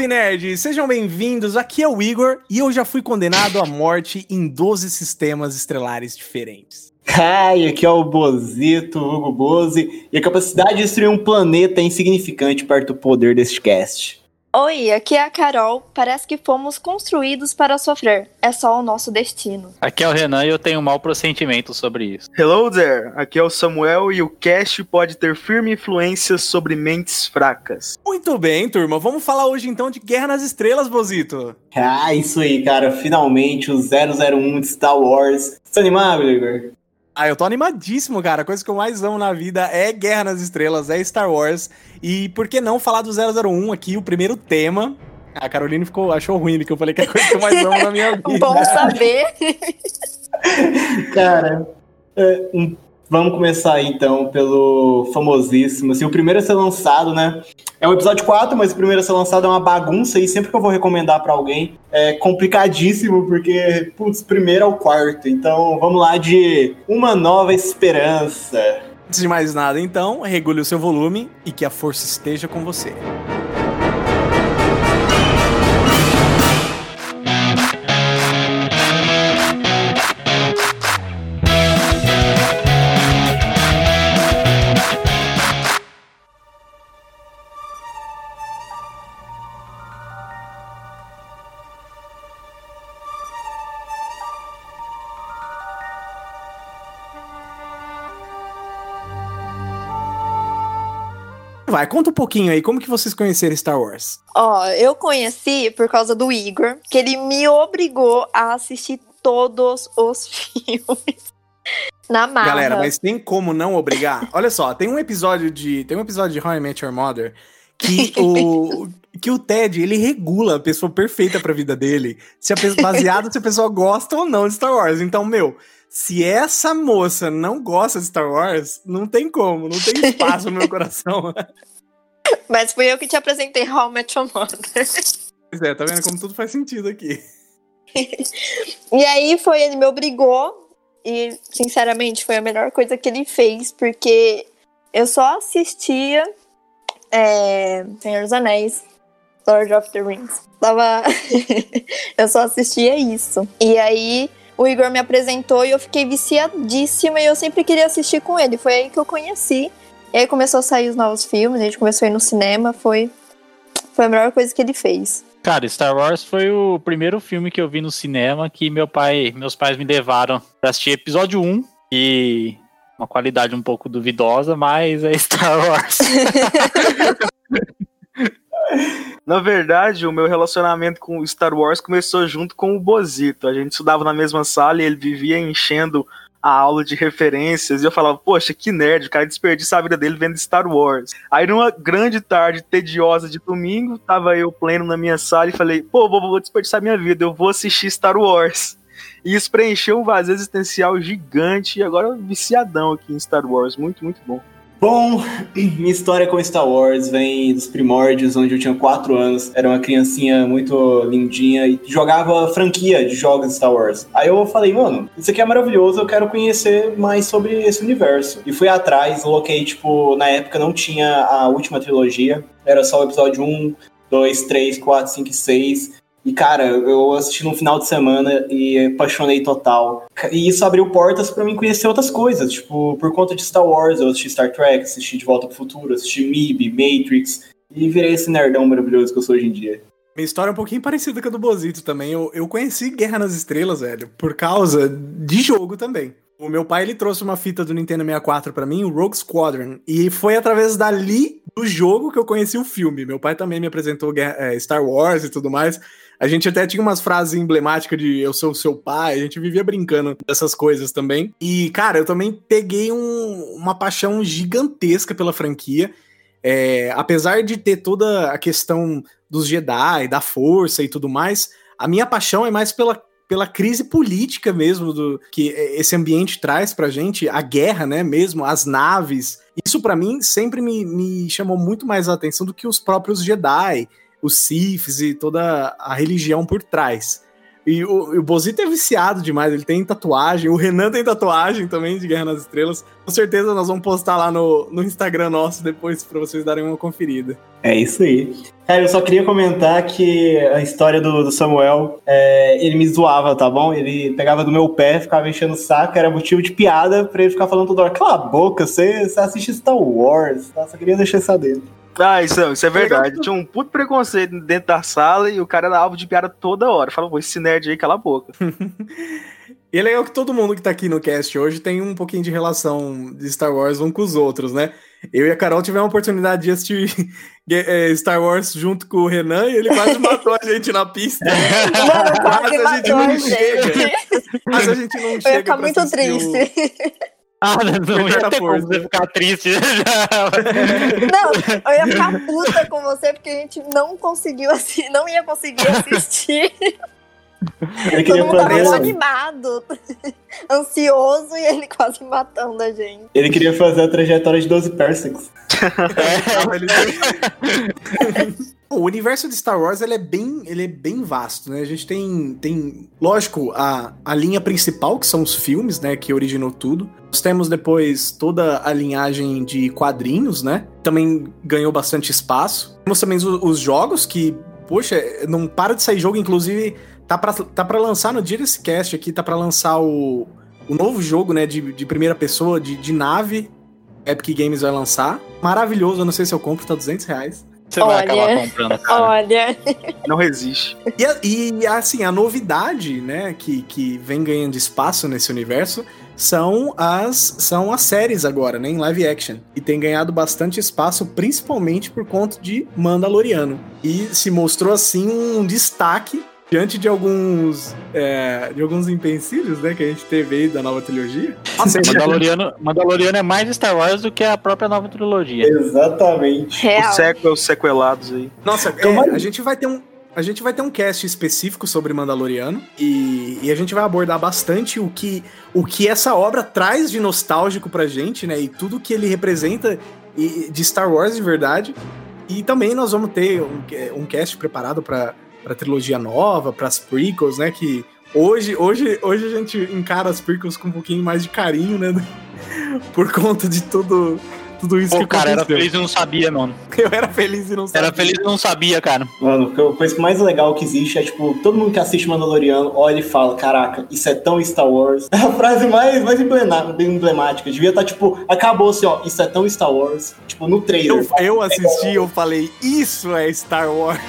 Salve, nerds! Sejam bem-vindos, aqui é o Igor e eu já fui condenado à morte em 12 sistemas estrelares diferentes. Ai, aqui é o Bozito, Hugo Boze, e a capacidade de destruir um planeta é insignificante perto do poder deste cast. Oi, aqui é a Carol. Parece que fomos construídos para sofrer. É só o nosso destino. Aqui é o Renan e eu tenho um mau pressentimento sobre isso. Hello there, aqui é o Samuel e o cast pode ter firme influência sobre mentes fracas. Muito bem, turma. Vamos falar hoje então de Guerra nas Estrelas, Bozito. Ah, isso aí, cara. Finalmente o 001 de Star Wars. Você tá animado, Igor? Ah, eu tô animadíssimo, cara. A coisa que eu mais amo na vida é Guerra nas Estrelas, é Star Wars. E por que não falar do 001 aqui, o primeiro tema? A Caroline ficou, achou ruim que eu falei que é a coisa que eu mais amo na minha vida. Bom saber. cara, é, um Vamos começar então pelo famosíssimo, assim, o primeiro a ser lançado, né? É o episódio 4, mas o primeiro a ser lançado é uma bagunça e sempre que eu vou recomendar para alguém é complicadíssimo, porque, putz, primeiro é o quarto. Então vamos lá de Uma Nova Esperança. Antes de mais nada, então, regule o seu volume e que a força esteja com você. Vai, conta um pouquinho aí, como que vocês conheceram Star Wars? Ó, eu conheci por causa do Igor, que ele me obrigou a assistir todos os filmes. Na marra. Galera, mas tem como não obrigar? Olha só, tem um episódio de. Tem um episódio de How I Met Your Mother que o. que o Ted, ele regula a pessoa perfeita pra vida dele, se a pessoa, baseado se a pessoa gosta ou não de Star Wars. Então, meu, se essa moça não gosta de Star Wars, não tem como, não tem espaço no meu coração. Mas fui eu que te apresentei How I Met Your Mother. Pois é, tá vendo como tudo faz sentido aqui. e aí foi, ele me obrigou, e sinceramente foi a melhor coisa que ele fez, porque eu só assistia é, Senhor dos Anéis, Lord of the Rings. Tava... eu só assistia isso. E aí o Igor me apresentou e eu fiquei viciadíssima e eu sempre queria assistir com ele. Foi aí que eu conheci. E aí começou a sair os novos filmes, a gente começou a ir no cinema, foi, foi a melhor coisa que ele fez. Cara, Star Wars foi o primeiro filme que eu vi no cinema que meu pai, meus pais me levaram pra assistir episódio 1 e uma qualidade um pouco duvidosa, mas é Star Wars. Na verdade, o meu relacionamento com Star Wars começou junto com o Bozito. A gente estudava na mesma sala e ele vivia enchendo a aula de referências e eu falava, poxa, que nerd, o cara desperdiça a vida dele vendo Star Wars. Aí numa grande tarde tediosa de domingo, tava eu pleno na minha sala e falei, pô, vou, vou desperdiçar minha vida, eu vou assistir Star Wars. E isso preencheu um vazio existencial gigante e agora viciadão aqui em Star Wars, muito, muito bom. Bom, minha história com Star Wars vem dos primórdios, onde eu tinha 4 anos, era uma criancinha muito lindinha e jogava franquia de jogos Star Wars. Aí eu falei, mano, isso aqui é maravilhoso, eu quero conhecer mais sobre esse universo. E fui atrás, coloquei, tipo, na época não tinha a última trilogia, era só o episódio 1, 2, 3, 4, 5 e 6. E, cara, eu assisti no final de semana e apaixonei total. E isso abriu portas para mim conhecer outras coisas. Tipo, por conta de Star Wars, eu assisti Star Trek, assisti De Volta pro Futuro, assisti MIB, Matrix. E virei esse nerdão maravilhoso que eu sou hoje em dia. Minha história é um pouquinho parecida com a do Bozito também. Eu, eu conheci Guerra nas Estrelas, velho, por causa de jogo também. O meu pai ele trouxe uma fita do Nintendo 64 para mim, o Rogue Squadron, e foi através dali do jogo que eu conheci o filme. Meu pai também me apresentou é, Star Wars e tudo mais. A gente até tinha umas frases emblemáticas de eu sou seu pai, a gente vivia brincando dessas coisas também. E, cara, eu também peguei um, uma paixão gigantesca pela franquia. É, apesar de ter toda a questão dos Jedi, da força e tudo mais, a minha paixão é mais pela pela crise política mesmo do que esse ambiente traz pra gente, a guerra, né, mesmo, as naves. Isso para mim sempre me, me chamou muito mais a atenção do que os próprios Jedi, os Siths e toda a religião por trás. E o, o Bozito é viciado demais, ele tem tatuagem, o Renan tem tatuagem também de Guerra nas Estrelas. Com certeza nós vamos postar lá no, no Instagram nosso depois para vocês darem uma conferida. É isso aí. Cara, eu só queria comentar que a história do, do Samuel, é, ele me zoava, tá bom? Ele pegava do meu pé, ficava enchendo o saco, era motivo de piada pra ele ficar falando toda hora. Cala a boca, você, você assiste Star Wars, tá? Só queria deixar isso dentro. Ah, isso, isso é verdade. Tinha um puto preconceito dentro da sala e o cara era alvo de piada toda hora. Falava, pô, esse nerd aí, cala a boca. E é legal que todo mundo que tá aqui no cast hoje tem um pouquinho de relação de Star Wars um com os outros, né? Eu e a Carol tivemos a oportunidade de assistir eh, Star Wars junto com o Renan e ele quase matou a gente na pista. Mano, quase Mas a gente matou não a gente. Mas a gente não Eu chega ia ficar muito assistir o- triste. Ah, não ia a ter como você ficar triste. Não, eu ia ficar puta com você porque a gente não conseguiu assistir, não ia conseguir assistir. Ele Todo queria mundo tava mó fazer, animado, ansioso e ele quase matando a gente. ele queria fazer a trajetória de 12 parsecs. Tava dentro. o universo de Star Wars ele é bem, ele é bem vasto, né? A gente tem, tem lógico, a, a linha principal, que são os filmes, né? Que originou tudo. Nós temos depois toda a linhagem de quadrinhos, né? Também ganhou bastante espaço. Temos também os, os jogos, que, poxa, não para de sair jogo, inclusive tá pra, tá pra lançar no dia desse cast aqui, tá pra lançar o, o novo jogo, né? De, de primeira pessoa, de, de nave. Epic Games vai lançar. Maravilhoso, eu não sei se eu compro, tá 200 reais. Você vai Olha. acabar comprando, cara. Olha, Não resiste. E, e, assim, a novidade, né, que, que vem ganhando espaço nesse universo são as, são as séries agora, né, em live action. E tem ganhado bastante espaço, principalmente por conta de Mandaloriano. E se mostrou, assim, um destaque diante de alguns, é, de alguns empecilhos, né, que a gente teve aí da nova trilogia. Nossa, Mandaloriano, Mandaloriano é mais Star Wars do que a própria nova trilogia. Exatamente. real. Os sequels sequelados aí. Nossa, é, vai- a gente vai ter um. A gente vai ter um cast específico sobre Mandaloriano e, e a gente vai abordar bastante o que, o que essa obra traz de nostálgico pra gente, né? E tudo que ele representa de Star Wars de verdade. E também nós vamos ter um, um cast preparado pra, pra trilogia nova, pras prequels, né? Que hoje, hoje, hoje a gente encara as prequels com um pouquinho mais de carinho, né? Por conta de tudo, tudo isso Pô, que cara, era aconteceu. feliz e não sabia, mano. Eu era feliz e não sabia. Era feliz e não sabia, cara. Mano, a coisa mais legal que existe é, tipo, todo mundo que assiste Mandaloriano olha e fala, caraca, isso é tão Star Wars. É a frase mais, mais emblemática. Devia estar, tipo, acabou assim, ó, isso é tão Star Wars. Tipo, no trailer. Eu, eu assisti e eu falei, isso é Star Wars.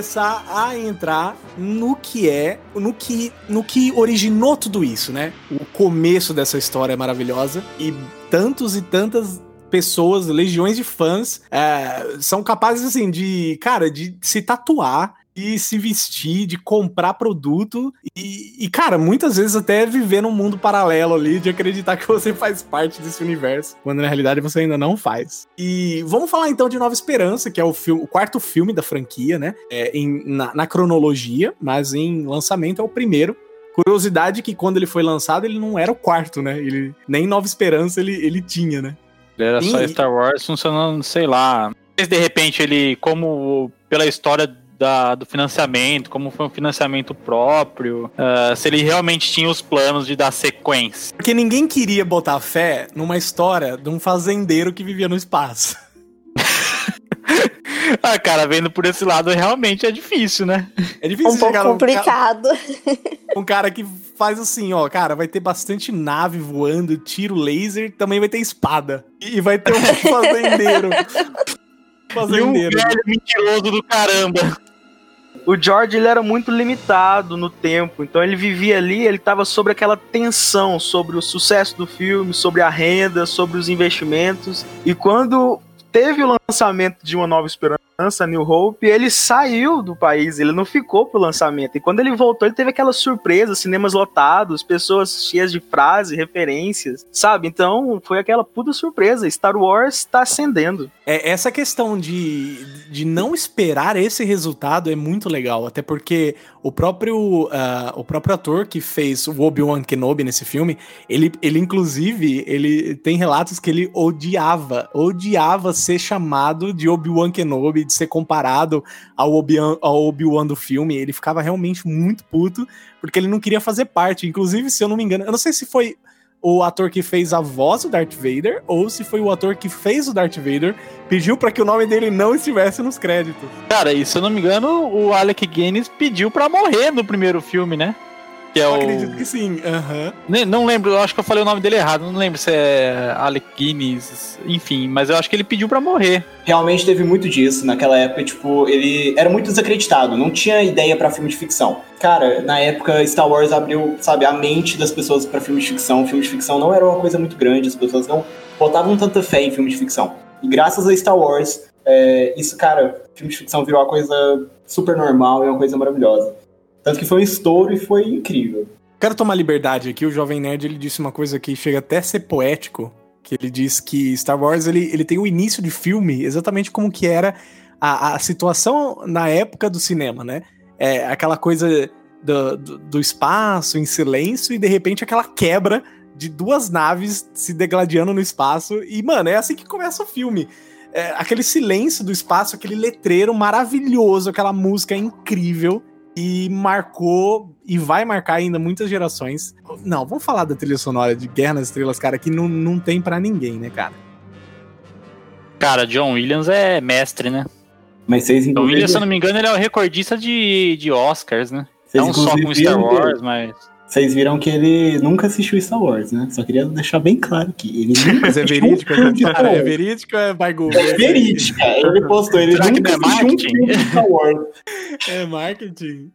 Começar a entrar no que é, no que, no que originou tudo isso, né? O começo dessa história maravilhosa e tantos e tantas pessoas, legiões de fãs, é, são capazes assim de, cara, de se tatuar de se vestir, de comprar produto e, e, cara, muitas vezes até viver num mundo paralelo ali, de acreditar que você faz parte desse universo, quando na realidade você ainda não faz. E vamos falar então de Nova Esperança, que é o, filme, o quarto filme da franquia, né? É, em, na, na cronologia, mas em lançamento é o primeiro. Curiosidade que quando ele foi lançado, ele não era o quarto, né? Ele, nem Nova Esperança ele, ele tinha, né? Ele era só Sim. Star Wars funcionando, sei lá. Se de repente ele, como pela história da- do financiamento, como foi um financiamento próprio, ah, se ele realmente tinha os planos de dar sequência. Porque ninguém queria botar fé numa história de um fazendeiro que vivia no espaço. ah, cara, vendo por esse lado, realmente é difícil, né? É difícil Um pouco chegar num ca- complicado. um cara que faz assim, ó, cara, vai ter bastante nave voando, tiro laser, também vai ter espada. E vai ter um fazendeiro. E um fazendeiro. velho mentiroso do caramba. O George ele era muito limitado no tempo, então ele vivia ali, ele estava sobre aquela tensão sobre o sucesso do filme, sobre a renda, sobre os investimentos. E quando teve o lançamento de Uma Nova Esperança, New Hope, ele saiu do país, ele não ficou pro lançamento. E quando ele voltou, ele teve aquela surpresa, cinemas lotados, pessoas cheias de frases, referências, sabe? Então foi aquela puta surpresa. Star Wars tá ascendendo. É, essa questão de, de não esperar esse resultado é muito legal, até porque o próprio, ah, o próprio ator que fez o Obi-Wan Kenobi nesse filme, ele, ele inclusive, ele tem relatos que ele odiava, odiava ser chamado de Obi-Wan Kenobi, de ser comparado ao Obi-Wan Obi do filme. Ele ficava realmente muito puto, porque ele não queria fazer parte. Inclusive, se eu não me engano, eu não sei se foi o ator que fez a voz do Darth Vader ou se foi o ator que fez o Darth Vader pediu para que o nome dele não estivesse nos créditos. Cara, e se eu não me engano, o Alec Guinness pediu para morrer no primeiro filme, né? Que é eu o... acredito que sim. Uhum. Não lembro, eu acho que eu falei o nome dele errado. Não lembro se é Alec Guinness, enfim, mas eu acho que ele pediu para morrer. Realmente teve muito disso. Naquela época, tipo, ele era muito desacreditado, não tinha ideia para filme de ficção. Cara, na época, Star Wars abriu, sabe, a mente das pessoas para filme de ficção. Filme de ficção não era uma coisa muito grande, as pessoas não botavam tanta fé em filme de ficção. E graças a Star Wars, é, isso, cara, filme de ficção virou uma coisa super normal e uma coisa maravilhosa. Tanto que foi um estouro e foi incrível. Quero tomar liberdade aqui, o Jovem Nerd ele disse uma coisa que chega até a ser poético, que ele diz que Star Wars ele, ele tem o início de filme exatamente como que era a, a situação na época do cinema, né? É aquela coisa do, do, do espaço em silêncio e de repente aquela quebra de duas naves se degladiando no espaço. E, mano, é assim que começa o filme. É, aquele silêncio do espaço, aquele letreiro maravilhoso, aquela música incrível e marcou e vai marcar ainda muitas gerações. Não, vamos falar da trilha sonora de Guerra nas Estrelas, cara, que não, não tem para ninguém, né, cara? Cara, John Williams é mestre, né? Mas vocês John Williams, se eu não me engano, ele é o recordista de, de Oscars, né? Vocês não só com Star Wars, mas. Vocês viram que ele nunca assistiu Star Wars, né? Só queria deixar bem claro que ele nunca Mas é verídico, um cara, é verídico ou é by Google? É verídica. Ele postou, ele Será nunca é assistiu um filme de Star Wars. É marketing.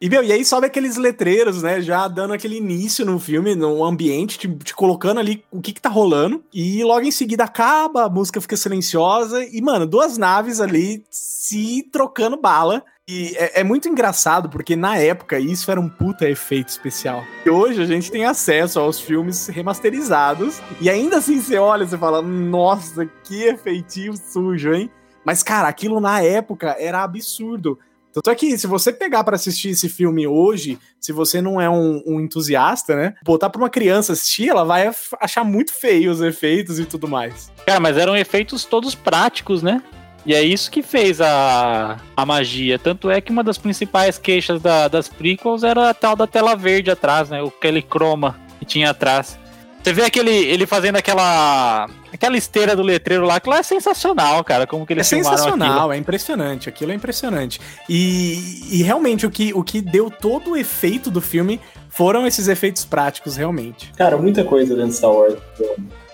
E, meu, e aí sobe aqueles letreiros, né? Já dando aquele início no filme, no ambiente, te, te, colocando ali o que que tá rolando. E logo em seguida acaba, a música fica silenciosa. E, mano, duas naves ali se trocando bala. E é, é, muito engraçado, porque na época isso era um puta efeito especial. E hoje a gente tem acesso aos filmes remasterizados. E ainda assim você olha e fala, nossa, que efeitinho sujo, hein? Mas, cara, aquilo na época era absurdo. Tanto é que se você pegar para assistir esse filme hoje, se você não é um, um, entusiasta, né? Botar pra uma criança assistir, ela vai achar muito feio os efeitos e tudo mais. Cara, mas eram efeitos todos práticos, né? E é isso que fez a, a magia. Tanto é que uma das principais queixas da, das prequels era a tal da tela verde atrás, né? Aquele croma que tinha atrás. Você vê aquele, ele fazendo aquela aquela esteira do letreiro lá, que lá é sensacional, cara, como que eles É sensacional, aquilo. é impressionante, aquilo é impressionante. E, e realmente o que, o que deu todo o efeito do filme foram esses efeitos práticos, realmente. Cara, muita coisa dentro de Star Wars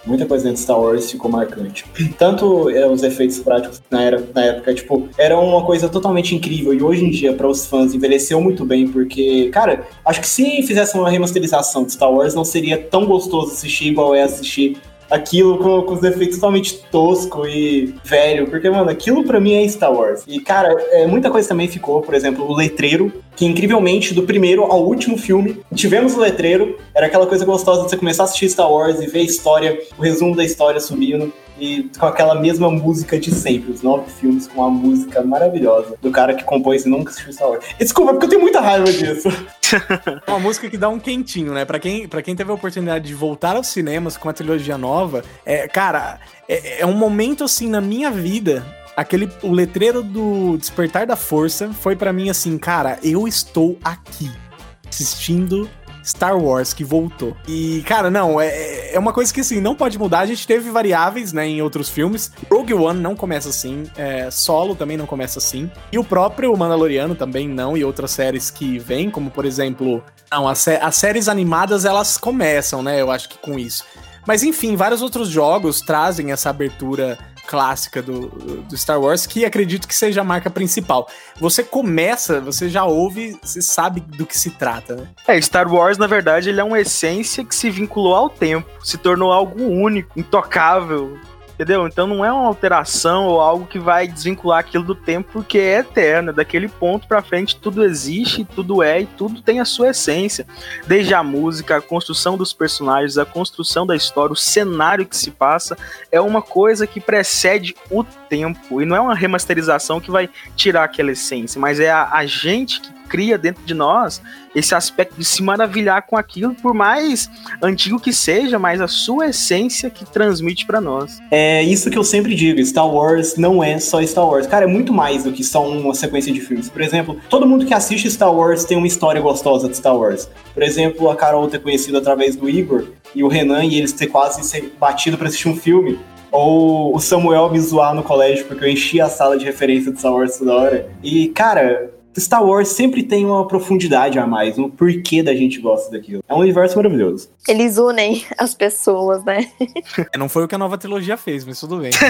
muita coisa de Star Wars ficou marcante. Tanto é, os efeitos práticos na, era, na época, tipo, era uma coisa totalmente incrível. E hoje em dia, para os fãs, envelheceu muito bem, porque, cara, acho que se fizesse uma remasterização de Star Wars, não seria tão gostoso assistir igual é assistir aquilo com, com os efeitos totalmente tosco e velho, porque, mano, aquilo para mim é Star Wars. E, cara, é, muita coisa também ficou, por exemplo, o letreiro, que incrivelmente, do primeiro ao último filme, tivemos o letreiro, era aquela coisa gostosa de você começar a assistir Star Wars e ver a história, o resumo da história subindo e com aquela mesma música de sempre, os nove filmes com a música maravilhosa do cara que compôs e nunca assistiu Star Wars. Desculpa, porque eu tenho muita raiva disso. uma música que dá um quentinho, né? Pra quem, pra quem teve a oportunidade de voltar aos cinemas com a trilogia nova, é, cara, é, é um momento assim na minha vida aquele o letreiro do Despertar da Força foi para mim assim, cara, eu estou aqui assistindo Star Wars que voltou. E, cara, não, é, é uma coisa que, assim, não pode mudar. A gente teve variáveis, né, em outros filmes. Rogue One não começa assim, é, Solo também não começa assim. E o próprio Mandaloriano também não, e outras séries que vêm, como, por exemplo... Não, as, as séries animadas, elas começam, né, eu acho que com isso. Mas enfim, vários outros jogos trazem essa abertura clássica do, do, Star Wars, que acredito que seja a marca principal. Você começa, você já ouve, você sabe do que se trata, né? É, Star Wars, na verdade, ele é uma essência que se vinculou ao tempo, se tornou algo único, intocável, Entendeu? Então não é uma alteração ou algo que vai desvincular aquilo do tempo, porque é eterno. Daquele ponto para frente tudo existe, tudo é e tudo tem a sua essência. Desde a música, a construção dos personagens, a construção da história, o cenário que se passa, é uma coisa que precede o tempo. E não é uma remasterização que vai tirar aquela essência, mas é a, a gente que cria dentro de nós esse aspecto de se maravilhar com aquilo, por mais antigo que seja, mas a sua essência que transmite para nós. É isso que eu sempre digo, Star Wars não é só Star Wars. Cara, é muito mais do que só uma sequência de filmes. Por exemplo, todo mundo que assiste Star Wars tem uma história gostosa de Star Wars. Por exemplo, a Carol ter conhecido através do Igor e o Renan e eles ter quase ser batido para assistir um filme. Ou o Samuel me zoar no colégio porque eu enchi a sala de referência de Star Wars toda hora. E, cara, Star Wars sempre tem uma profundidade a mais, um porquê da gente gosta daquilo. É um universo maravilhoso. Eles unem as pessoas, né? É, Não foi o que a nova trilogia fez, mas tudo bem.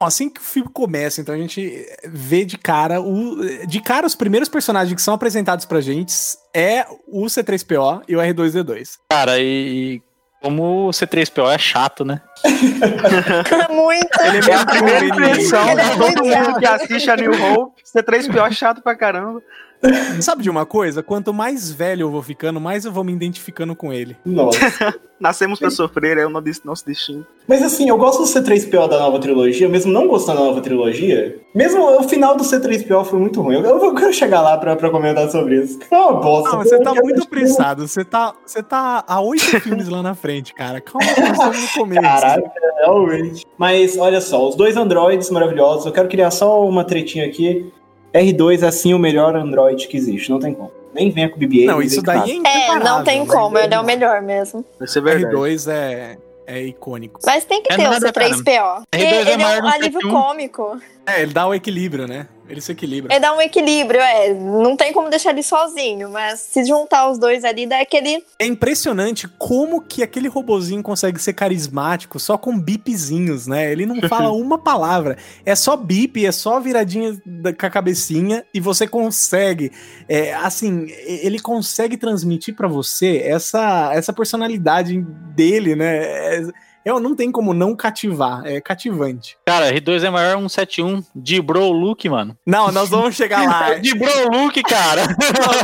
Bom, Assim que o filme começa, então a gente vê de cara o. De cara, os primeiros personagens que são apresentados pra gente é o C3PO e o R2D2. Cara, e como o C3PO é chato, né? Muito. Ele é a primeira impressão é de todo mundo que assiste a New Hope. C3PO é chato pra caramba. Sabe de uma coisa? Quanto mais velho eu vou ficando, mais eu vou me identificando com ele. Nossa. Nascemos pra sofrer, é o nosso destino. Mas assim, eu gosto do C3PO da nova trilogia, mesmo não gostando da nova trilogia. Mesmo o final do C3PO foi muito ruim. Eu, eu quero chegar lá pra, pra comentar sobre isso. Foi uma bosta. Não, você tá muito apressado. Você tá, você tá a oito filmes lá na frente, cara. Calma, nós no começo. Caralho, realmente. Mas olha só, os dois androides maravilhosos. Eu quero criar só uma tretinha aqui. R2 é sim o melhor android que existe, não tem como. Nem venha com BB-8. Não, nem isso daí é É, não tem como, ele é o melhor mesmo. Isso é verdade. R2 é, é icônico. Mas tem que É ter o C3PO. R2 Ele, é ele é maior um alívio um. cômico. É, ele dá o equilíbrio, né? Ele se equilibra. Ele dá um equilíbrio, é. Não tem como deixar ele sozinho, mas se juntar os dois ali, dá aquele. É impressionante como que aquele robozinho consegue ser carismático só com bipzinhos, né? Ele não fala uma palavra. É só bip, é só viradinha da- com a cabecinha e você consegue. é, assim, ele consegue transmitir pra você essa, essa personalidade dele, né? É, é, não tem como não cativar. É cativante. Cara, R2 é maior 171. Dibrou o Luke, mano. Não, nós vamos chegar lá. Dibrou o Luke, cara.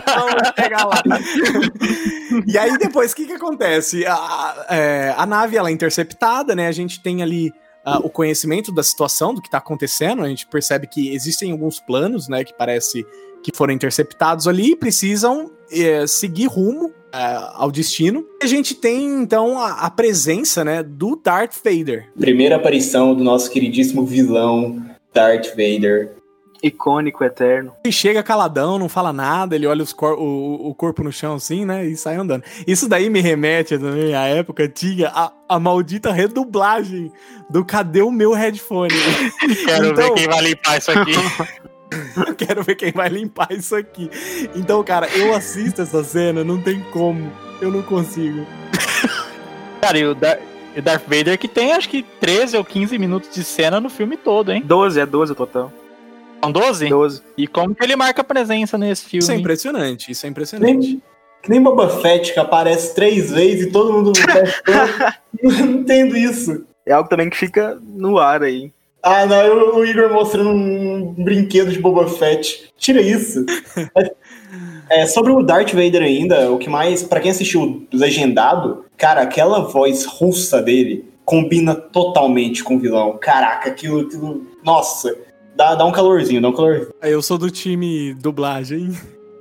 Vamos chegar lá. e aí, depois, o que que acontece? A, é, a nave, ela é interceptada, né? A gente tem ali o conhecimento da situação, do que tá acontecendo. A gente percebe que existem alguns planos, né? Que parece que foram interceptados ali e precisam é, seguir rumo ao destino. E a gente tem, então, a, a presença, né? Do Darth Vader. Primeira aparição do nosso queridíssimo vilão, Darth Vader. Icônico, eterno. Ele chega caladão, não fala nada, ele olha os cor- o, o corpo no chão assim, né? E sai andando. Isso daí me remete também à época antiga, a, a maldita redublagem do Cadê o meu headphone? Quero Então- ver quem vai limpar isso aqui. Eu quero ver quem vai limpar isso aqui. Então, cara, eu assisto essa cena, não tem como. Eu não consigo. Cara, e o, Dar o Darth Vader que tem acho que 13 ou 15 minutos de cena no filme todo, hein? 12, é 12 o total. São 12? 12. E como que ele marca presença nesse filme? Isso é impressionante, isso é impressionante. Nem, que nem Boba Fett, que aparece três vezes e todo mundo Eu não entendo isso. É algo também que fica no ar aí. Ah, não, o Igor mostrando um brinquedo de Boba Fett. Tira isso. É, sobre o Darth Vader ainda, o que mais, Pra quem assistiu legendado, cara, aquela voz russa dele combina totalmente com o vilão. Caraca, aquilo, aquilo nossa, dá, dá um calorzinho, dá um calorzinho. Eu sou do time dublagem.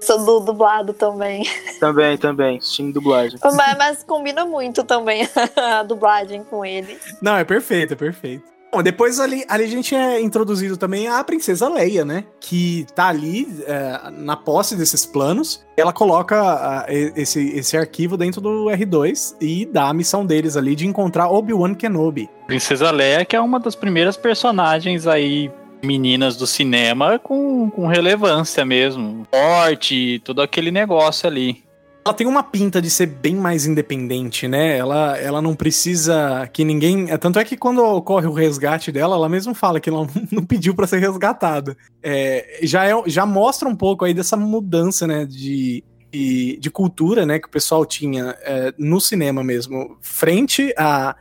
Sou do dublado também. Também, também. Time dublagem. mas, mas combina muito também a dublagem com ele. Não, é perfeito, é perfeito. Bom, depois ali, ali a gente é introduzido também a princesa Leia, né? Que tá ali é, na posse desses planos. Ela coloca esse, esse arquivo dentro do R2 e dá a missão deles ali de encontrar Obi-Wan Kenobi. Princesa Leia, que é uma das primeiras personagens aí meninas do cinema com, com relevância mesmo. Forte, todo aquele negócio ali. Ela tem uma pinta de ser bem mais independente, né? Ela, ela não precisa que ninguém. é, Tanto é que quando ocorre o resgate dela, ela mesmo fala que ela não pediu pra ser resgatada. É, já, é, já mostra um pouco aí dessa mudança, né? De, de, de cultura, né? Que o pessoal tinha é, no cinema mesmo, frente a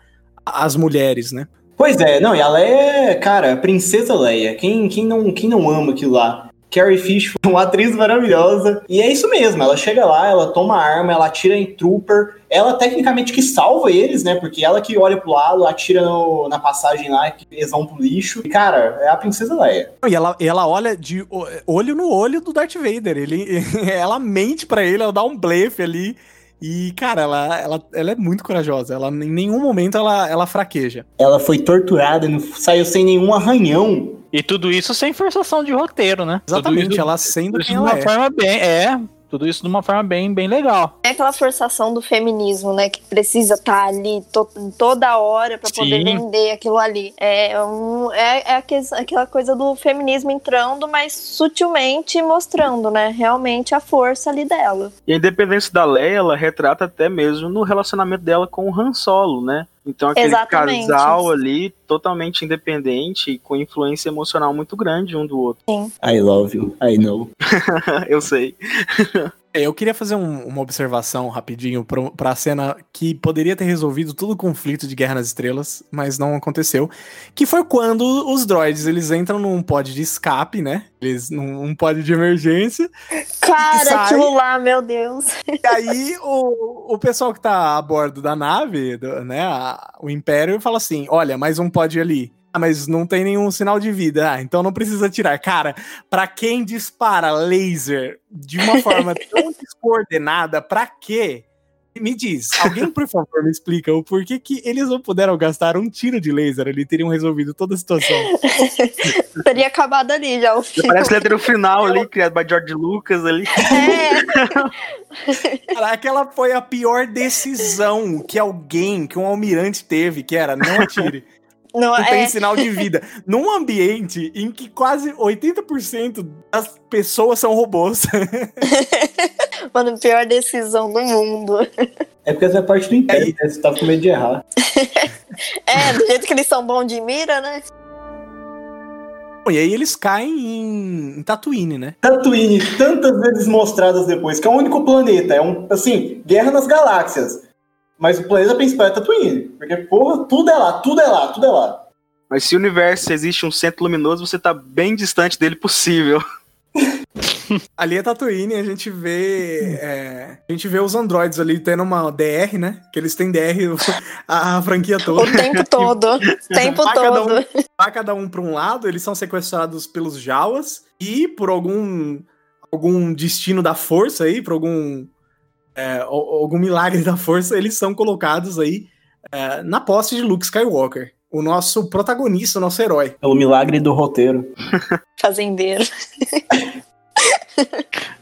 às mulheres, né? Pois é, não, e ela é, cara, Princesa Leia. Quem, quem, não, quem não ama aquilo lá? Carrie Fish foi uma atriz maravilhosa. E é isso mesmo, ela chega lá, ela toma arma, ela atira em Trooper. Ela tecnicamente que salva eles, né? Porque ela que olha pro lado, atira no- na passagem lá, que eles vão pro lixo. E, cara, é a princesa Leia. E ela, ela olha de olho no olho do Darth Vader. Ele, ela mente pra ele, ela dá um blefe ali. E, cara, ela, ela, ela é muito corajosa. Ela, em nenhum momento ela, ela fraqueja. Ela foi torturada, não saiu sem nenhum arranhão. E tudo isso sem forçação de roteiro, né? Exatamente, Tudo isso, ela sendo de uma é. forma bem. É, tudo isso de uma forma bem, bem legal. É aquela forçação do feminismo, né? Que precisa estar ali to- toda hora pra poder Sim. vender aquilo ali. É, um, é, é aque- aquela coisa do feminismo entrando, mas sutilmente mostrando, né? Realmente a força ali dela. E a independência da Leia, ela retrata até mesmo no relacionamento dela com o Han Solo, né? Então aquele Exatamente. casal ali, totalmente independente e com influência emocional muito grande um do outro. I love you, I know. Eu sei. É, Eu queria fazer um- uma observação rapidinho pro- pra cena que poderia ter resolvido todo o conflito de Guerra nas Estrelas, mas não aconteceu. Que foi quando os droids eles entram num pod de escape, né? Eles num um pod de emergência. Cara, sai. aquilo lá, meu Deus. E aí o, o pessoal que tá a bordo da nave, do- né? a- o Império, fala assim: olha, mais um pod ali. Ah, mas não tem nenhum sinal de vida. Ah, então não precisa tirar. Cara, pra quem dispara laser de uma forma tão descoordenada, pra quê? Me diz, alguém por favor me explica o porquê que eles não puderam gastar um tiro de laser, eles teriam resolvido toda a situação. Teria acabado ali já o filme. Parece letra final ali, criado by George Lucas ali. É, Cara, aquela foi a pior decisão que alguém, que um almirante teve, que era não atire. Não, não tem é, sinal de vida. Num ambiente em que quase 80% das pessoas são robôs. mano, pior decisão do mundo. É porque essa é parte do império, né? Você tava com medo de errar. É, do jeito que eles são bons de mira, né? e aí eles caem em, em Tatooine, né? Tatooine, tantas vezes mostradas depois, que é o único planeta. É um, assim, guerra nas galáxias. Mas o planeta principal é Tatooine. Porque, porra, tudo é lá, tudo é lá, tudo é lá. Mas se o universo existe um centro luminoso, você tá bem distante dele possível. Ali é Tatooine, a gente vê. é, a gente vê os androides ali tendo uma DR, né? Que eles têm DR o- a, a franquia toda. O tempo todo. O tempo Vai cada um- todo. Vai cada um pra um lado, eles são sequestrados pelos Jawas e por algum algum destino da força aí, por algum é, al- algum milagre da força, eles são colocados aí é, na posse de Luke Skywalker, o nosso protagonista, o nosso herói. Pelo milagre do roteiro. Fazendeiro.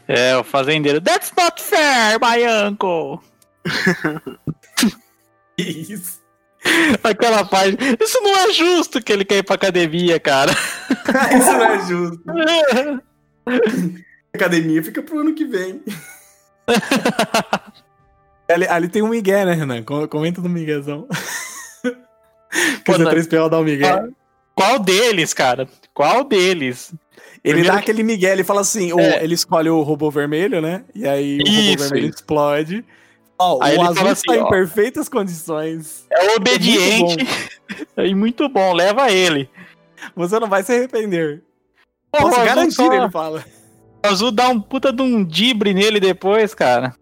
É, o fazendeiro. That's not fair, my uncle. Isso. Aquela parte. Isso não é justo que ele quer ir pra academia, cara. Isso não é justo. Academia fica pro ano que vem. ali, ali tem um Miguel, né, Renan? Com- Comenta do Miguelzão. Que Pô, o não- C3PO dá o Miguel. Qual deles, cara? Qual deles? Ele Primeiro dá aquele Miguel, ele fala assim, É. ele escolhe o robô vermelho, né? E aí o robô vermelho explode. Ó, Aí o ele azul fala está assim, em ó. perfeitas condições. É obediente e muito bom, leva ele. Você não vai se arrepender. Pô, Posso garantir, só- ele fala. O azul dá um puta de um dibre nele depois, cara.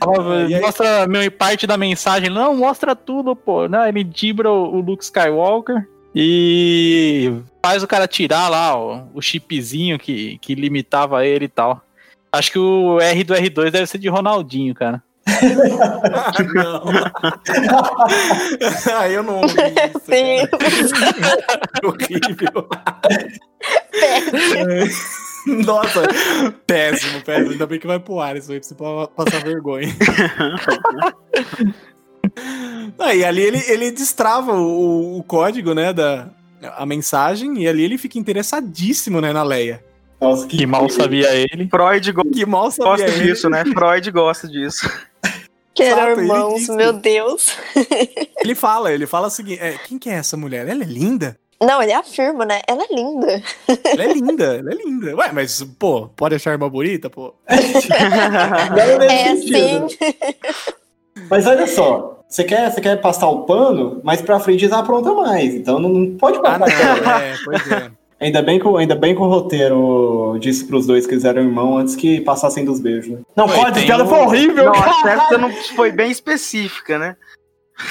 Ah, e aí- Mostra meu, parte da mensagem. Não, mostra tudo, pô. Não, ele dibra o, o Luke Skywalker e faz o cara tirar lá o, o chipzinho que, que limitava ele e tal. Acho que o R do R2 deve ser de Ronaldinho, cara. Ah, não. Aí eu não ouvi isso. Sim. Horrível. Nossa, péssimo, péssimo. Ainda bem que vai pro ar isso aí, pra você pa- passar vergonha. Aí ali ele, ele destrava o, o código, né, da a mensagem, e ali ele fica interessadíssimo, né, na Leia. Nossa, que, Que mal sabia ele. Freud go- Que mal sabia gosta ele. disso, né? Freud gosta disso. Que eram irmãos, meu Deus. Ele fala, ele fala o seguinte, é, quem que é essa mulher? Ela é linda? Não, ele afirma, né? Ela é linda. Ela é linda, ela é linda. Ué, mas, pô, pode achar a irmã bonita, pô? É sentido. assim. Mas olha só, você quer, você quer passar o pano, mas pra frente já apronta mais. Então não, não pode Ah, passar. não, é, pois é. Ainda bem, que, o- ainda bem que o roteiro disse pros dois que eles eram irmãos antes que passassem dos beijos, né? Não, Ué, pode, o- foi horrível, Não, a! Tessa não foi bem específica, né?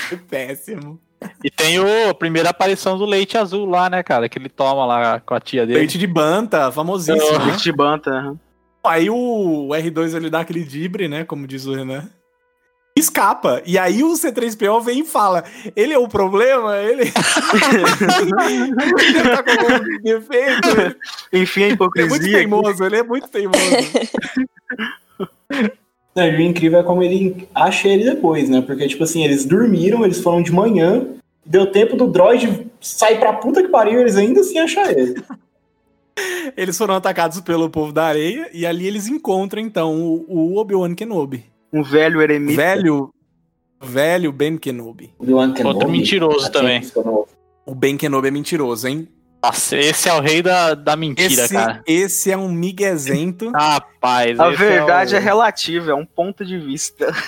Foi péssimo. E tem o, a primeira aparição do leite azul lá, né, cara? Que ele toma lá com a tia dele. Leite de banta, famosíssimo, né? Leite Banta. Aí o R2 ele dá aquele dibre, né? Como diz o Renan. Escapa. E aí o C3PO vem e fala: ele é o problema, ele. ele tá com algum defeito. Ele Enfim, a é muito hipocrisia. teimoso, ele é muito teimoso. Não, e o incrível é como ele acha ele depois, né? Porque, tipo assim, eles dormiram, eles foram de manhã, deu tempo do droid sair pra puta que pariu, eles ainda assim acham ele. Eles foram atacados pelo povo da areia e ali eles encontram então o, Obi-Wan Kenobi. Um velho eremita. Velho. Velho Ben Kenobi. Outro mentiroso também. O Ben Kenobi é mentiroso, hein? Nossa, esse é o rei da, da mentira, Esse, cara. esse é um miguezento. Rapaz, A verdade é, o- relativa, é um ponto de vista.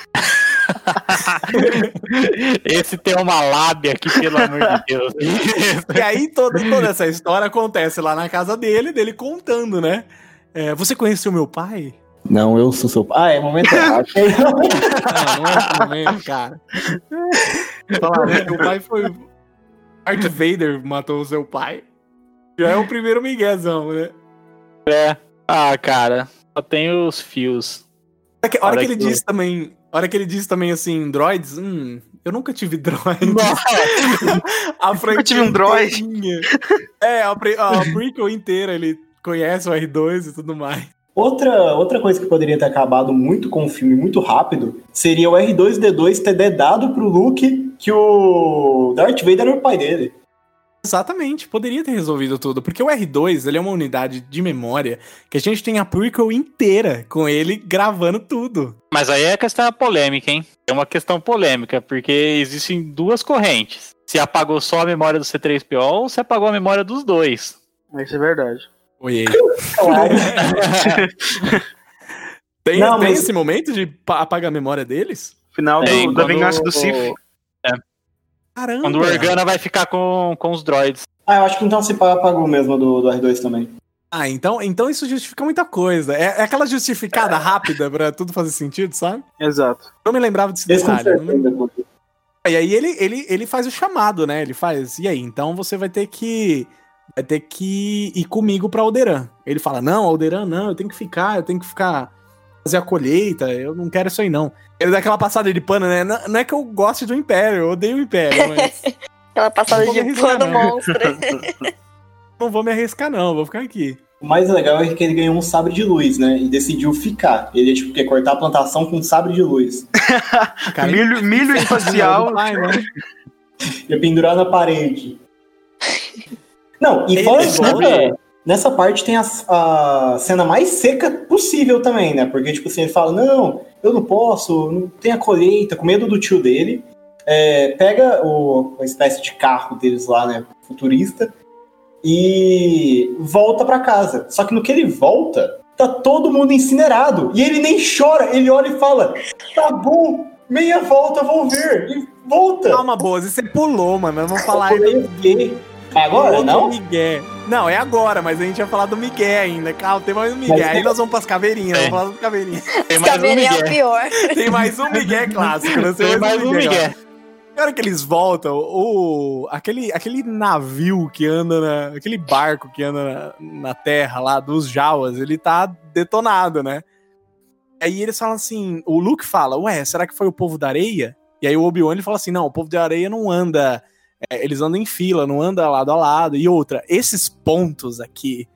Esse tem uma lábia aqui, pelo amor de Deus. E aí toda, toda essa história acontece lá na casa dele, dele contando, né? É, você conheceu meu pai? Não, eu sou seu pai. Ah, é momento errado. Não, não é esse momento, cara. Falar, meu pai foi. Darth Vader matou o seu pai. Já é o primeiro miguezão, né? ah, cara, só tem os fios. A hora que, a hora Olha que ele que- diz também. A hora que ele diz também assim, droids, hum, eu nunca tive droids. a franquia tive um droid. É, a, pre- a prequel inteira, ele conhece o R2 e tudo mais. Outra, outra coisa que poderia ter acabado muito com o filme, muito rápido, seria o R2D2 ter dedado pro Luke que o Darth Vader era o pai dele. Exatamente, poderia ter resolvido tudo, porque o R2, ele é uma unidade de memória que a gente tem a prequel inteira com ele gravando tudo. Mas aí é a questão polêmica, hein? É uma questão polêmica, porque existem duas correntes. Se apagou só a memória do C3PO ou se apagou a memória dos dois. Isso é verdade. Oi. Claro. Tem, Não, tem mas- esse momento de pa- apagar a memória deles? Final do- Tem, da quando vingança do o- Sith. Caramba! Quando o Organa vai ficar com, com os droids. ah, eu acho que então se pá, apagou mesmo do, do R2 também. Ah, então, então isso justifica muita coisa. É, é aquela justificada rápida pra tudo fazer sentido, sabe? Exato. Não me lembrava desse Esse detalhe. não certeza. E aí ele, ele, ele faz o chamado, né? Ele faz, e aí, então você vai ter que vai ter que ir comigo pra Alderan. Ele fala: "Não, Alderan não, eu tenho que ficar, eu tenho que ficar fazer a colheita, eu não quero isso aí não". Ele dá aquela passada de pano, né? Não, não é que eu goste do Império, eu odeio o Império, mas Aquela passada de arriscar, pano não. monstro. não vou me arriscar não, vou ficar aqui. O mais legal é que ele ganhou um sabre de luz, né? E decidiu ficar. Ele, tipo, quer cortar a plantação com um sabre de luz. Cara, milho milho espacial. Pai, né? Ia pendurar na parede. Não, e fora sabe- nessa, nessa parte tem a, a cena mais seca possível também, né? Porque, tipo assim, ele fala, não, eu não posso, não tem a colheita, com medo do tio dele. É, pega o, uma espécie de carro deles lá, né? Futurista. E volta pra casa. Só que no que ele volta, tá todo mundo incinerado. E ele nem chora, ele olha e fala, tá bom, meia volta, vou ver. E volta. Calma, Boze, você pulou, mano. Vamos falar Eu pulei? Agora, Outro não? Miguel. Não, é agora, mas a gente vai falar do Miguel ainda. Calma, tem mais um Miguel. Mas Aí tem- nós vamos pras caveirinhas, Tem. vamos falar das caveirinhas. Tem mais um Cabelinho é o Miguel. pior. Tem mais um Miguel clássico, né? Tem mais um Miguel. Na hora que eles voltam, o, aquele, aquele navio que anda na. Aquele barco que anda na, na terra lá dos Jawas, ele tá detonado, né? Aí eles falam assim: o Luke fala, ué, será que foi o povo da areia? E aí o Obi-Wan ele fala assim: não, o povo da areia não anda. É, eles andam em fila, não anda lado a lado. E outra, esses pontos aqui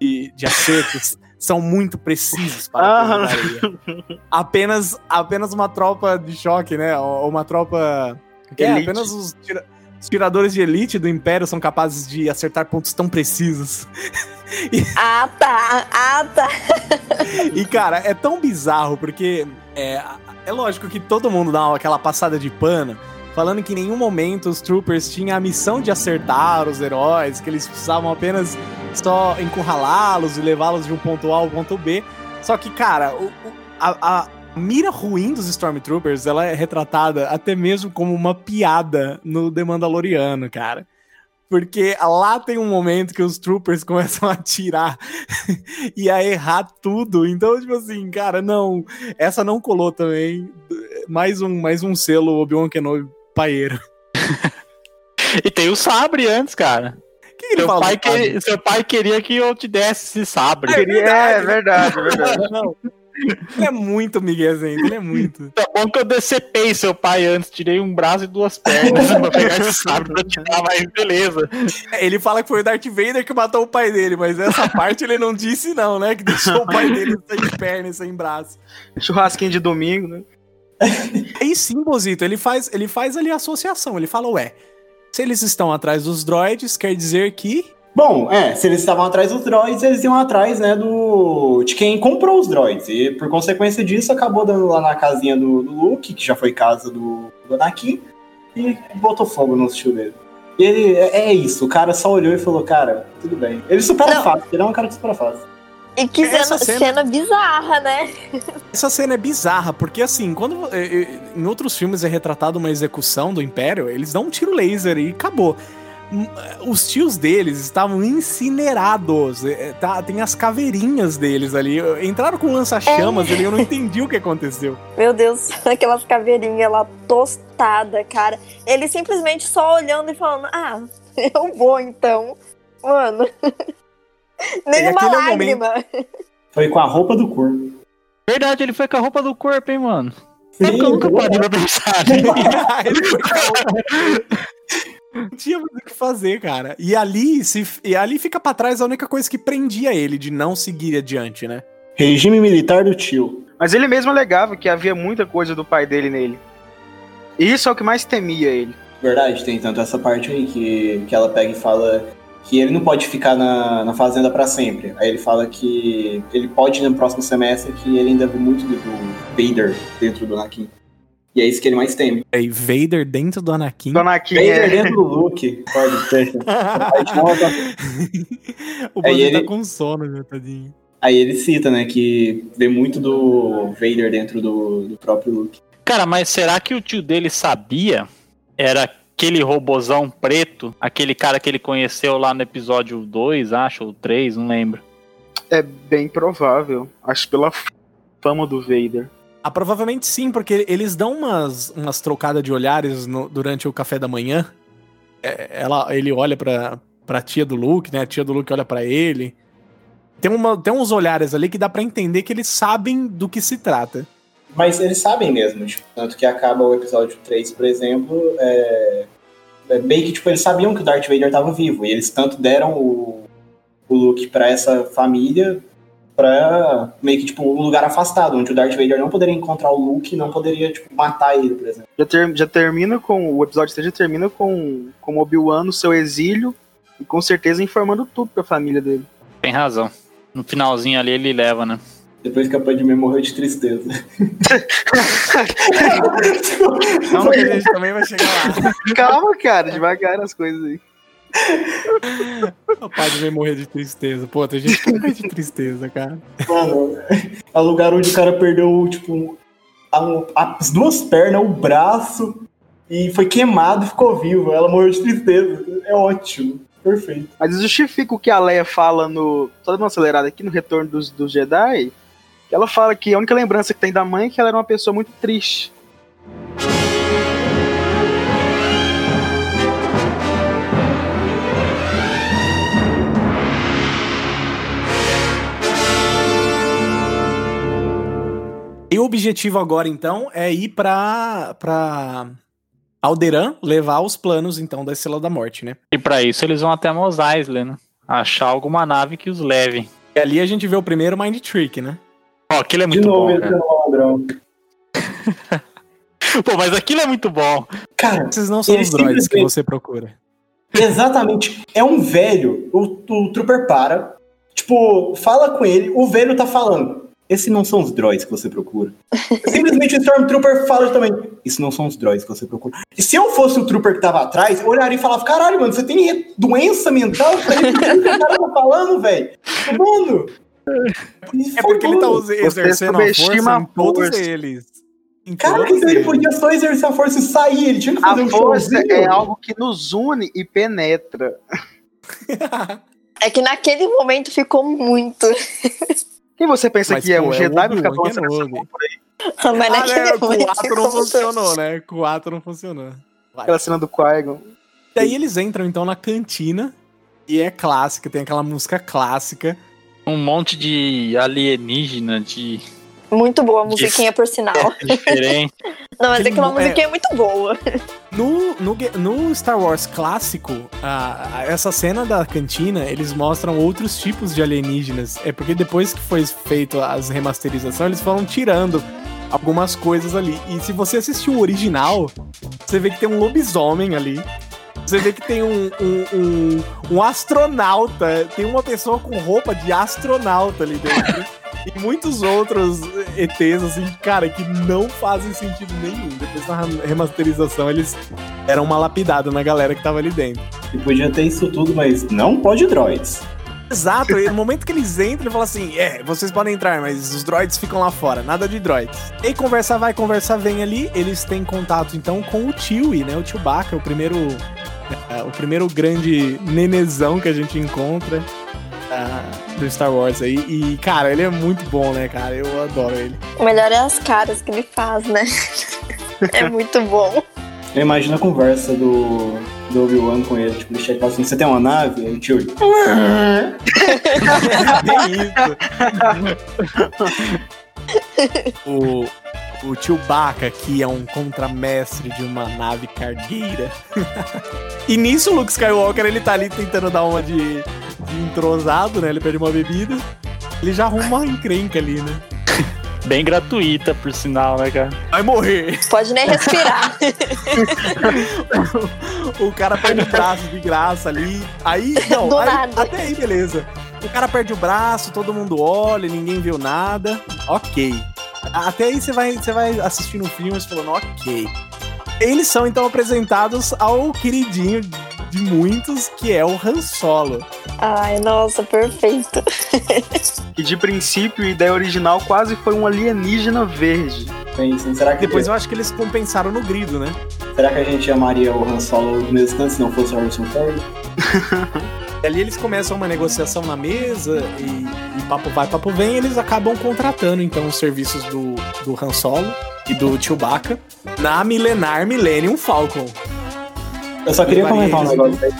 de, de acertos são muito precisos para povo Ah. Apenas, apenas uma tropa de choque, né? Ou uma tropa. Que é, apenas os, tira- os tiradores de elite do Império são capazes de acertar pontos tão precisos. Ah, tá. Ah, tá. E, cara, é tão bizarro, porque é, é lógico que todo mundo dá aquela passada de pano, falando que em nenhum momento os troopers tinham a missão de acertar os heróis, que eles precisavam apenas só encurralá-los e levá-los de um ponto A ao ponto B. Só que, cara, o- a, a mira ruim dos Stormtroopers, ela é retratada até mesmo como uma piada no The Mandaloriano, cara. Porque lá tem um momento que os troopers começam a atirar e a errar tudo. Então, tipo assim, cara, não. Essa não colou também. Mais um, mais um selo Obi-Wan Kenobi paeiro. E tem o sabre antes, cara. que ele Seu pai, que- seu pai queria que eu te desse esse sabre. É verdade, é verdade. Não. Ele é muito miguezento, ele é muito. Tá bom que eu decepei seu pai antes, tirei um braço e duas pernas pra pegar esse sabre pra te dar, mas beleza. Ele fala que foi o Darth Vader que matou o pai dele, mas essa parte ele não disse não, né? Que deixou o pai dele sem perna e sem braço. Churrasquinho de domingo, né? E sim, Bozito, ele faz, ele faz ali a associação. Ele fala, ué, se eles estão atrás dos droids, quer dizer que. Bom, é, se eles estavam atrás dos droids, eles iam atrás, né, do de quem comprou os droids. E por consequência disso, acabou dando lá na casinha do, do Luke, que já foi casa do, do Anakin, e botou fogo no tio dele. E ele, é, é isso, o cara só olhou e falou, cara, tudo bem. Ele supera Não. fácil, ele é um cara que supera fácil. E que Essa cena, cena- bizarra, né? Essa cena é bizarra, porque assim, quando é, é, em outros filmes é retratado uma execução do Império, eles dão um tiro laser e acabou. Hum, Os tios deles estavam incinerados. é, tá- tem as caveirinhas deles ali. Entraram com lança-chamas ali, eu não entendi o que aconteceu. Meu Deus, aquelas caveirinhas lá tostada, cara. Ele simplesmente só olhando e falando: Ah, eu vou então. Mano. Nem É, uma é lágrima. Foi com a roupa do corpo. Verdade, ele foi com a roupa do corpo, hein, mano. Sim, É porque eu nunca parei pra pensar. Não tinha mais o que fazer, cara. E ali, se, e ali fica pra trás a única coisa que prendia ele de não seguir adiante, né? Regime militar do tio. Mas ele mesmo alegava que havia muita coisa do pai dele nele. E isso é o que mais temia ele. Verdade, tem tanto essa parte aí que, que ela pega e fala que ele não pode ficar na, na fazenda pra sempre. Aí ele fala que ele pode ir no próximo semestre que ele ainda vê muito do, do Vader dentro do Anakin. E é isso que ele mais teme. E Vader dentro do Anakin. Dona Kim Vader é... dentro do Luke. Pode ser. Tá- o Aí Bozo ele- tá com sono, meu tadinho. aí ele cita, né, que vê muito do Vader dentro do, do próprio Luke. Cara, mas será que o tio dele sabia? Era aquele robozão preto, aquele cara que ele conheceu lá no episódio 2, acho, ou 3, não lembro. é bem provável. Acho pela fama do Vader. Ah, provavelmente sim, porque eles dão umas, umas trocadas de olhares no- durante o café da manhã. É, ela, ele olha pra, pra tia do Luke, né? A tia do Luke olha pra ele. Tem, uma, tem uns olhares ali que dá pra entender que eles sabem do que se trata. Mas eles sabem mesmo, tipo, tanto que acaba o episódio 3, por exemplo, é, é bem que tipo, eles sabiam que o Darth Vader estava vivo, e eles tanto deram o, o Luke pra essa família pra meio que tipo um lugar afastado, onde o Darth Vader não poderia encontrar o Luke e não poderia tipo, matar ele, por exemplo. Já, ter- já termina com. O episódio 3 já termina com, com o Obi-Wan no seu exílio e com certeza informando tudo pra família dele. Tem razão. No finalzinho ali ele leva, né? Depois que a Padmé morreu de tristeza. Calma que a gente também vai chegar lá. Calma, cara, devagar nas coisas aí. O pai vai morrer de tristeza. Pô, tem gente que morre de tristeza, cara. Mano, é o lugar onde o cara perdeu, tipo, a- as duas pernas, o braço, e foi queimado e ficou vivo. Ela morreu de tristeza. É ótimo. Perfeito. Mas justifica o que a Leia fala no. Só dando uma acelerada aqui no Retorno dos, dos Jedi. Que ela fala que a única lembrança que tem da mãe é que ela era uma pessoa muito triste. E o objetivo agora, então, é ir pra, pra Alderan levar os planos, então, da Estrela da Morte, né? E pra isso eles vão até Mos Eisley, né? Achar alguma nave que os leve. E ali a gente vê o primeiro Mind Trick, né? Ó, aquilo é De muito novo, bom, ele cara. é um ladrão. Pô, mas aquilo é muito bom. Cara, Esses não são os droids que você procura. exatamente. É um velho. O, o Trooper para. Tipo, fala com ele. O velho tá falando. Esses não são os droids que você procura. Simplesmente o Stormtrooper fala também. Isso não são os droids que você procura. E se eu fosse o Trooper que tava atrás, eu olharia e falava: caralho, mano, você tem doença mental? Tá o cara tá falando, velho? Mano. É porque ele tá exercendo a força em todos força. eles. Cara, que ele podia só exercer a força e sair, ele tinha que fazer A um força showzinho. é algo que nos une e penetra. É que naquele momento ficou muito. Quem você pensa Mas, que é um é Jedi vai ficar Obi-Wan balançando essa mão por aí? Mas Ah, naquele né, o momento ato ficou não muito. funcionou, né? O ato não funcionou. Aquela cena do Qui-Gon. E aí eles entram então na cantina e é clássica, tem aquela música clássica. Um monte de alienígena, de Muito boa a musiquinha, por sinal. diferente. Não, mas aquela mo- é- musiquinha é muito boa. No, no, no Star Wars clássico, a- a- essa cena da cantina, eles mostram outros tipos de alienígenas. É porque depois que foi feito as remasterizações, eles foram tirando algumas coisas ali. E se você assistiu o original, você vê que tem um lobisomem ali. Você vê que tem um, um, um, um astronauta, tem uma pessoa com roupa de astronauta ali dentro. e muitos outros ETs, assim, cara, que não fazem sentido nenhum. Depois da remasterização, eles deram uma lapidada na galera que tava ali dentro. E podia ter isso tudo, mas não pode droids. Exato, e no momento que eles entram, ele fala assim: é, vocês podem entrar, mas os droids ficam lá fora, nada de droids. E aí, conversa vai, conversa vem ali, eles têm contato então com o Chewie, né? O Chewbacca, o primeiro, é, o primeiro grande nenezão que a gente encontra ah, do Star Wars aí. E, cara, ele é muito bom, né, cara? Eu adoro ele. O melhor é as caras que ele faz, né? É muito bom. Eu imagino a conversa do, do Obi-Wan com ele. Tipo, ele chega e fala assim: Você tem uma nave? Aí o tio. O, o Chewbacca, que é um contramestre de uma nave cargueira. e nisso o Luke Skywalker, ele tá ali tentando dar uma de, de entrosado, né? Ele pede uma bebida. Ele já arruma uma encrenca ali, né? Bem gratuita, por sinal, né, cara? Vai morrer. Pode nem respirar. o cara perde o braço de graça ali. Aí, não, Do aí- nada. até aí, beleza. O cara perde o braço, todo mundo olha, ninguém viu nada. Ok. Até aí você vai, você vai assistindo o filme e falando, ok. Eles são então apresentados ao queridinho de muitos, que é o Han Solo. Ai, nossa, perfeito. Que de princípio, a ideia original quase foi um alienígena verde. Pensem, será que, Depois eu acho que eles compensaram no grido, né? será que a gente amaria o Han Solo do mesmo tanto se não fosse o Harrison Ford? E ali eles começam uma negociação na mesa e, e papo vai, papo vem, e eles acabam contratando então os serviços do, do Han Solo e do Chewbacca na milenar Millennium Falcon. Eu só queria comentar um negócio aí,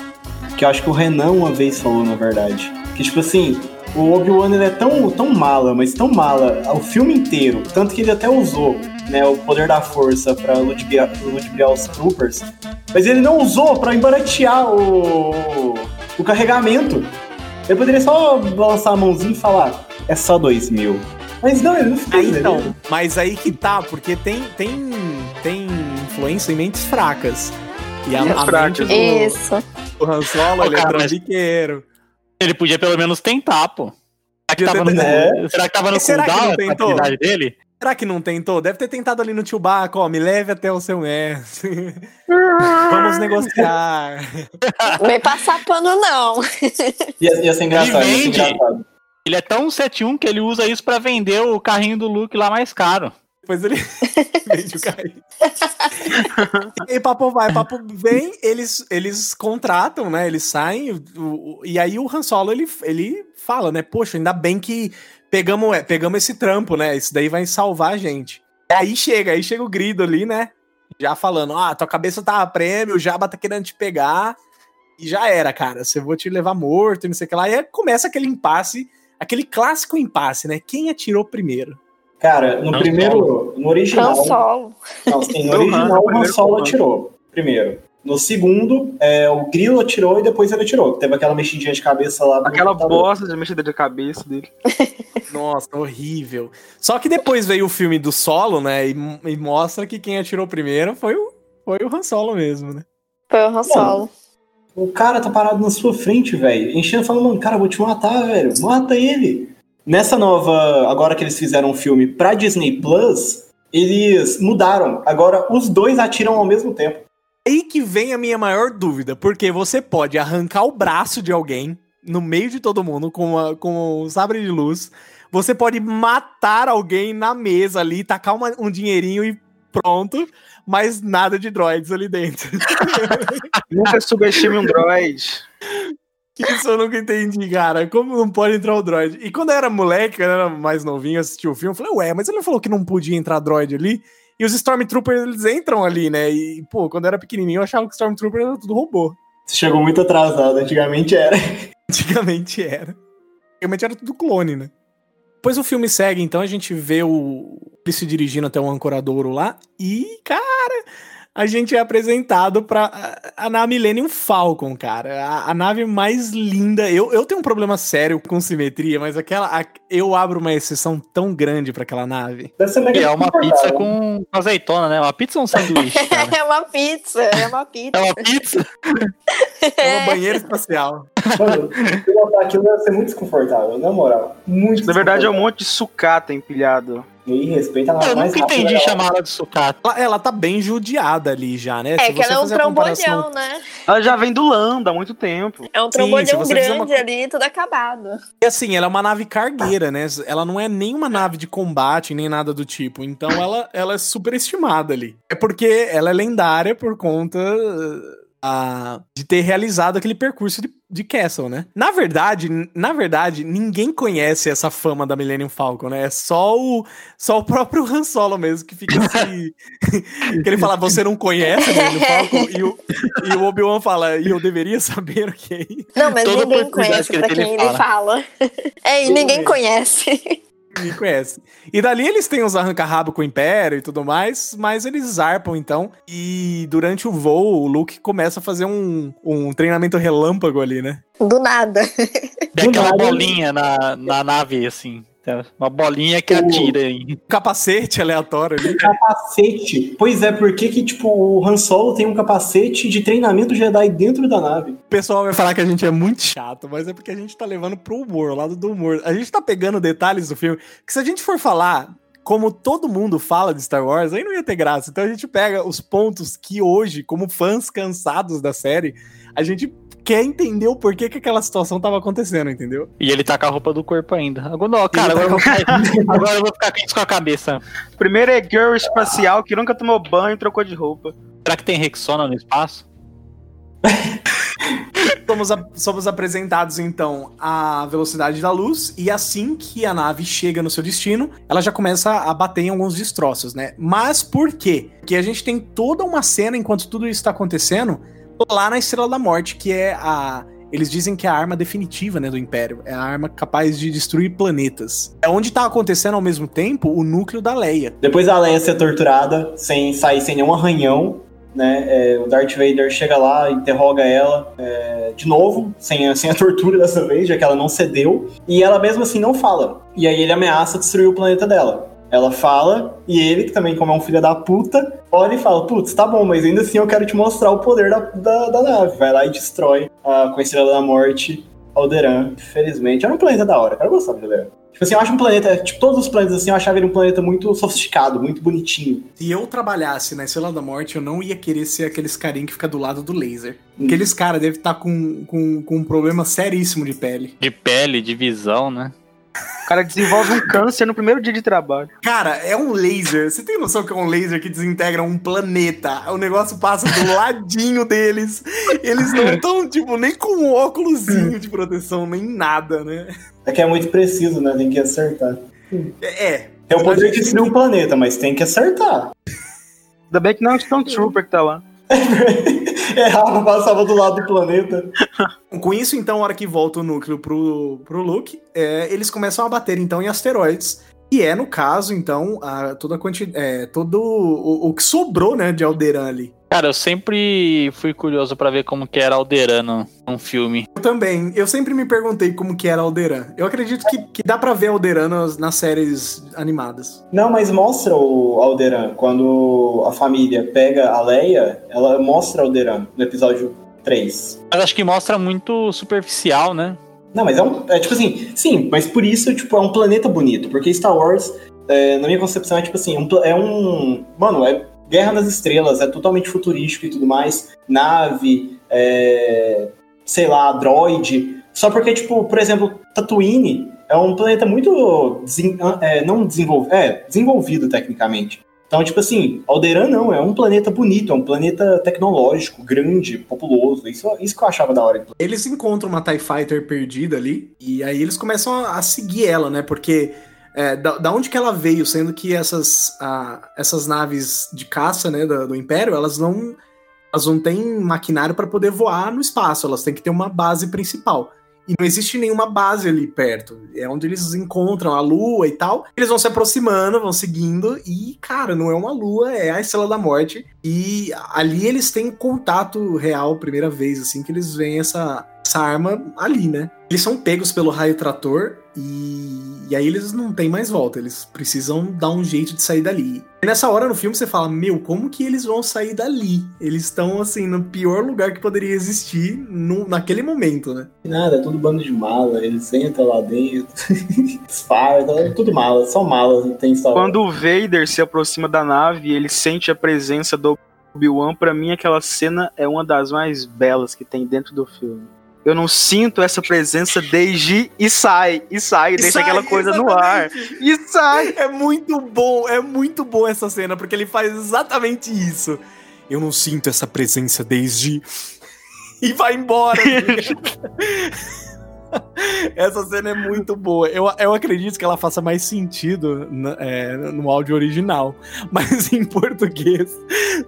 que eu acho que o Renan uma vez falou, na verdade. Que, tipo assim, o Obi-Wan ele é tão, tão mala, mas tão mala o filme inteiro. Tanto que ele até usou né, o poder da força pra ludibriar, ludibriar os troopers. Mas ele não usou pra embaratear o, o carregamento. Ele poderia só balançar a mãozinha e falar, é só dois mil. Mas não, ele não fez. Aí, ele- então, mas aí que tá, porque tem, tem, tem influência em mentes fracas. E a, a fracas. mente do, Isso. do Han Solo, ele é cara, trambiqueiro. Ele podia pelo menos tentar, pô. Será que tava no, ter- será que tava no será que cooldown não a tentou? habilidade dele? Será que não tentou? Deve ter tentado ali no Chewbacca, ó, me leve até o seu mestre. Vamos negociar. Não vem passar pano, não. Ia, ia ser engraçado, ia ser vende. engraçado. Ele é tão 7-1 que ele usa isso pra vender o carrinho do Luke lá mais caro. Depois ele vende o carrinho. e aí, papo vai, papo vem, eles, eles contratam, né? Eles saem, e aí o Han Solo, ele, ele fala, né? Poxa, ainda bem que pegamos, é, pegamos esse trampo, né? Isso daí vai salvar a gente. Aí chega, aí chega o grido ali, né? Já falando, ah, tua cabeça tá a prêmio, o Jabba tá querendo te pegar. E já era, cara. Você vou te levar morto e não sei o que lá. E aí começa aquele impasse, aquele clássico impasse, né? Quem atirou primeiro? Cara, no Han primeiro, no original. Han Solo. Não, sim, no original no o Han Solo atirou. Primeiro. No segundo, é, o Grilo atirou e depois ele atirou. Teve aquela mexidinha de cabeça lá. do Aquela bosta de mexida de cabeça dele. Nossa, horrível. Só que depois veio o filme do Solo, né? E, e mostra que quem atirou primeiro foi o, foi o Han Solo mesmo, né? Foi o Han Solo. O cara tá parado na sua frente, velho. Enchendo falando, mano, cara, eu vou te matar, velho. Mata ele. Nessa nova. Agora que eles fizeram um filme pra Disney Plus, eles mudaram. Agora os dois atiram ao mesmo tempo. Aí que vem a minha maior dúvida, porque você pode arrancar o braço de alguém no meio de todo mundo com, uma, com um sabre de luz. Você pode matar alguém na mesa ali, tacar uma- um dinheirinho e pronto, mas nada de droids ali dentro. Nunca subestime um droid. Isso eu nunca entendi, cara. Como não pode entrar o droid? E quando eu era moleque, quando eu era mais novinho, assisti o filme, eu falei, ué, mas ele não falou que não podia entrar droid ali? E os Stormtroopers, eles entram ali, né? E, pô, quando eu era pequenininho, eu achava que Stormtrooper era tudo robô. Você chegou muito atrasado, antigamente era. Antigamente era. Antigamente era tudo clone, né? Depois o filme segue, então a gente vê o ele se dirigindo até um ancoradouro lá e, cara, a gente é apresentado pra a, a nave Millennium Falcon, cara. A, a, nave mais linda. Eu, eu tenho um problema sério com simetria, mas aquela. A, eu abro uma exceção tão grande para aquela nave. é uma pizza com azeitona, né? Uma pizza ou um sanduíche? Cara? é uma pizza, é uma pizza. É uma pizza? é uma banheira espacial. Mano, aquilo deve ser muito desconfortável, na moral. Muito Na verdade, é um monte de sucata empilhado. E respeita ela Eu nunca entendi chamar ela de sucata. Ela, ela tá bem judiada ali já, né? É Se que ela é um trombolhão, comparação... né? Ela já vem do Lando há muito tempo. É um trombolhão grande uma... ali, tudo acabado. E assim, ela é uma nave cargueira, né? Ela não é nem uma nave de combate, nem nada do tipo. Então ela, ela é super estimada ali. É porque ela é lendária por conta a, de ter realizado aquele percurso de, de Castle, né? Na verdade, na verdade, ninguém conhece essa fama da Millennium Falcon, né? É só o, só o próprio Han Solo mesmo que fica assim. que ele fala, você não conhece a Millennium Falcon? E o, e o Obi-Wan fala, e eu deveria saber o que é isso. Não, mas Toda ninguém conhece pra quem ele fala. fala. É, e ninguém conhece. Me conhece. E dali eles têm os arranca-rabo com o Império e tudo mais, mas eles zarpam então. E durante o voo, o Luke começa a fazer um, um treinamento relâmpago ali, né? Do nada. Tem aquela bolinha na, na nave, assim. Uma bolinha que o... atira aí. Capacete aleatório ali. Capacete. Pois é, por que que, tipo, o Han Solo tem um capacete de treinamento Jedi dentro da nave? O pessoal vai falar que a gente é muito chato, mas é porque a gente tá levando pro humor, o lado do humor. A gente tá pegando detalhes do filme, que se a gente for falar como todo mundo fala de Star Wars, aí não ia ter graça. Então a gente pega os pontos que hoje, como fãs cansados da série, a gente quer entender o porquê que aquela situação tava acontecendo, entendeu? E ele tá com a roupa do corpo ainda. Agora, não, cara, agora, tá eu vou ficar, agora eu vou ficar com a cabeça. Primeiro é girl espacial que nunca tomou banho e trocou de roupa. Será que tem Rexona no espaço? somos, a, somos apresentados então à velocidade da luz e assim que a nave chega no seu destino, ela já começa a bater em alguns destroços, né? Mas por quê? Porque a gente tem toda uma cena enquanto tudo isso está acontecendo lá na Estrela da Morte, que é a. Eles dizem que é a arma definitiva, né, do Império. É a arma capaz de destruir planetas. É onde tá acontecendo ao mesmo tempo o núcleo da Leia. Depois da Leia ser torturada, sem sair sem nenhum arranhão, né? É, o Darth Vader chega lá, interroga ela é, de novo, sem, sem a tortura dessa vez, já que ela não cedeu. E ela mesmo assim não fala. E aí ele ameaça destruir o planeta dela. Ela fala, e ele, que também, como é um filho da puta, olha e fala: Putz, tá bom, mas ainda assim eu quero te mostrar o poder da, da, da nave. Vai lá e destrói uh, com a Estrela da Morte Alderan. Infelizmente, era um planeta da hora, eu quero gostar de Alderan. Tipo assim, eu acho um planeta, tipo, todos os planetas assim, eu achava ele um planeta muito sofisticado, muito bonitinho. Se eu trabalhasse na Estrela da Morte, eu não ia querer ser aqueles carinha que fica do lado do laser. Hum. Aqueles caras devem estar tá com, com, com um problema seríssimo de pele. De pele, de visão, né? O cara desenvolve um câncer no primeiro dia de trabalho. Cara, é um laser. Você tem noção que é um laser que desintegra um planeta? O negócio passa do ladinho deles. Eles não estão, tipo, nem com um óculosinho de proteção, nem nada, né? É que é muito preciso, né? Tem que acertar. É. É o poder de destruir um planeta, mas tem que acertar. Ainda bem que não é o Stormtrooper que tá lá. Errava, passava do lado do planeta. Com isso, então, a hora que volta o núcleo pro, pro Luke, é, eles começam a bater, então, em asteroides. E é, no caso, então, a, toda a quantidade, é, todo o, o, que sobrou, né, de Alderan ali. Cara, eu sempre fui curioso para ver como que era Alderan num filme. Eu também. Eu sempre me perguntei como que era Alderan. Eu acredito que, que dá para ver Alderan nas, nas, séries animadas. Não, mas mostra o Alderan. Quando a família pega a Leia, ela mostra Alderan no episódio 3. Mas acho que mostra muito superficial, né? Não, mas é um. É tipo assim, sim, mas por isso, tipo, é um planeta bonito. Porque Star Wars, é, na minha concepção, é tipo assim, um, é um. Mano, é Guerra das Estrelas, é totalmente futurístico e tudo mais. Nave, é, sei lá, droid. Só porque, tipo, por exemplo, Tatooine é um planeta muito. Desen, é, não desenvolvido. É, desenvolvido tecnicamente. Então, tipo assim, Alderan não, é um planeta bonito, é um planeta tecnológico, grande, populoso. Isso, isso que eu achava da hora. Eles encontram uma TIE Fighter perdida ali, e aí eles começam a, a seguir ela, né? Porque é, da, da, onde que ela veio, sendo que essas, a, essas naves de caça né, do, do, Império, elas não, elas não têm maquinário para poder voar no espaço, elas têm que ter uma base principal. E não existe nenhuma base ali perto. É onde eles encontram a lua e tal. Eles vão se aproximando, vão seguindo. E, cara, não é uma lua, é a Estrela da Morte. E ali eles têm contato real, primeira vez, assim, que eles veem essa, essa arma ali, né? Eles são pegos pelo raio trator e, e aí eles não têm mais volta, eles precisam dar um jeito de sair dali. E nessa hora no filme você fala, meu, como que eles vão sair dali? Eles estão, assim, no pior lugar que poderia existir no, naquele momento, né? Nada, é tudo bando de mala, eles entram lá dentro, disfarçam, é tudo mala, só malas, não tem só... Quando o Vader se aproxima da nave, ele sente a presença do Obi-Wan, pra mim aquela cena é uma das mais belas que tem dentro do filme. Eu não sinto essa presença desde e sai, e sai, e deixa sai, aquela coisa exatamente. no ar. E sai. É muito bom, é muito bom essa cena, porque ele faz exatamente isso. Eu não sinto essa presença desde. e vai embora. Essa cena é muito boa. Eu, eu acredito que ela faça mais sentido no, é, no áudio original. Mas em português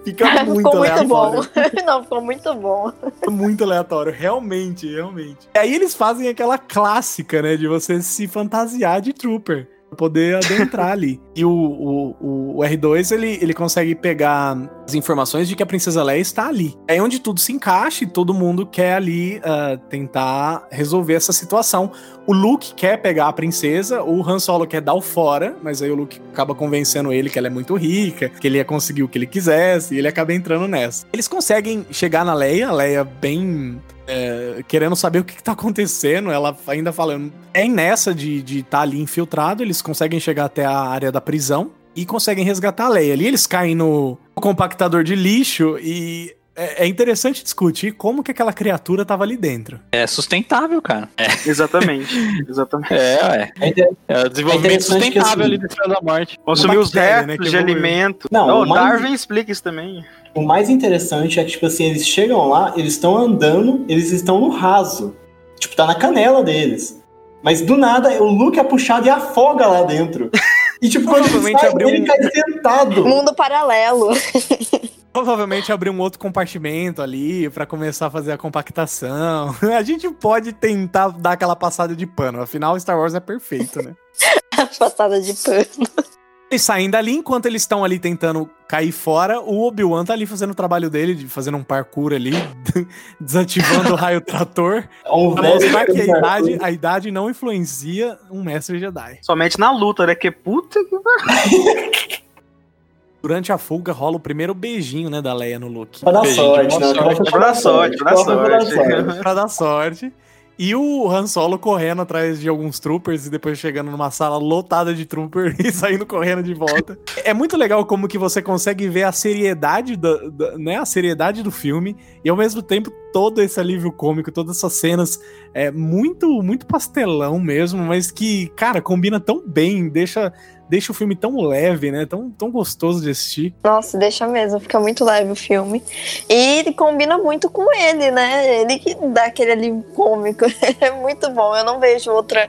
fica muito ficou aleatório. Muito bom. Não, ficou muito bom. Muito aleatório, realmente, realmente. E aí eles fazem aquela clássica, né? De você se fantasiar de Trooper poder adentrar ali. E o, o, o, R2, ele, ele consegue pegar as informações de que a Princesa Leia está ali. É onde tudo se encaixa e todo mundo quer ali uh, tentar resolver essa situação. O Luke quer pegar a princesa, o Han Solo quer dar o fora, mas aí o Luke acaba convencendo ele que ela é muito rica, que ele ia conseguir o que ele quisesse, e ele acaba entrando nessa. Eles conseguem chegar na Leia, a Leia bem é, querendo saber o que, que tá acontecendo. Ela ainda falando. É nessa de estar tá ali infiltrado, eles conseguem chegar até a área da prisão e conseguem resgatar a Leia. Ali eles caem no compactador de lixo e é, é interessante discutir como que aquela criatura tava ali dentro. É sustentável, cara. É. Exatamente. Exatamente. É, é. É, o desenvolvimento é sustentável assim, ali dentro da morte. Consumir os restos né, de alimento. Não, Não o mais... Darwin explica isso também. O mais interessante é que, tipo assim, eles chegam lá, eles estão andando, eles estão no raso. Tipo, tá na canela deles. Mas do nada, o Luke é puxado e afoga lá dentro. E tipo, quando ele sai, ele um... cai sentado. Mundo paralelo. Provavelmente abrir um outro compartimento ali para começar a fazer a compactação. A gente pode tentar dar aquela passada de pano, afinal Star Wars é perfeito, né? passada de pano. E saindo ali, enquanto eles estão ali tentando cair fora, o Obi-Wan tá ali fazendo o trabalho dele, de fazendo um parkour ali, desativando o raio trator. Um pra mostrar que a idade, a idade não influencia um mestre Jedi. Somente na luta, né? Que puta que Durante a fuga rola o primeiro beijinho, né, da Leia no Luke. Pra dar sorte, né? Pra dar sorte, pra dar sorte. Pra dar sorte. E o Han Solo correndo atrás de alguns troopers e depois chegando numa sala lotada de troopers e saindo correndo de volta. É muito legal como que você consegue ver a seriedade do, do, né, a seriedade do filme e ao mesmo tempo todo esse alívio cômico, todas essas cenas é muito muito pastelão mesmo, mas que, cara, combina tão bem, deixa deixa o filme tão leve, né? Tão, tão gostoso de assistir. Nossa, deixa mesmo, fica muito leve o filme. E combina muito com ele, né? Ele que dá aquele alívio cômico. é muito bom. Eu não vejo outra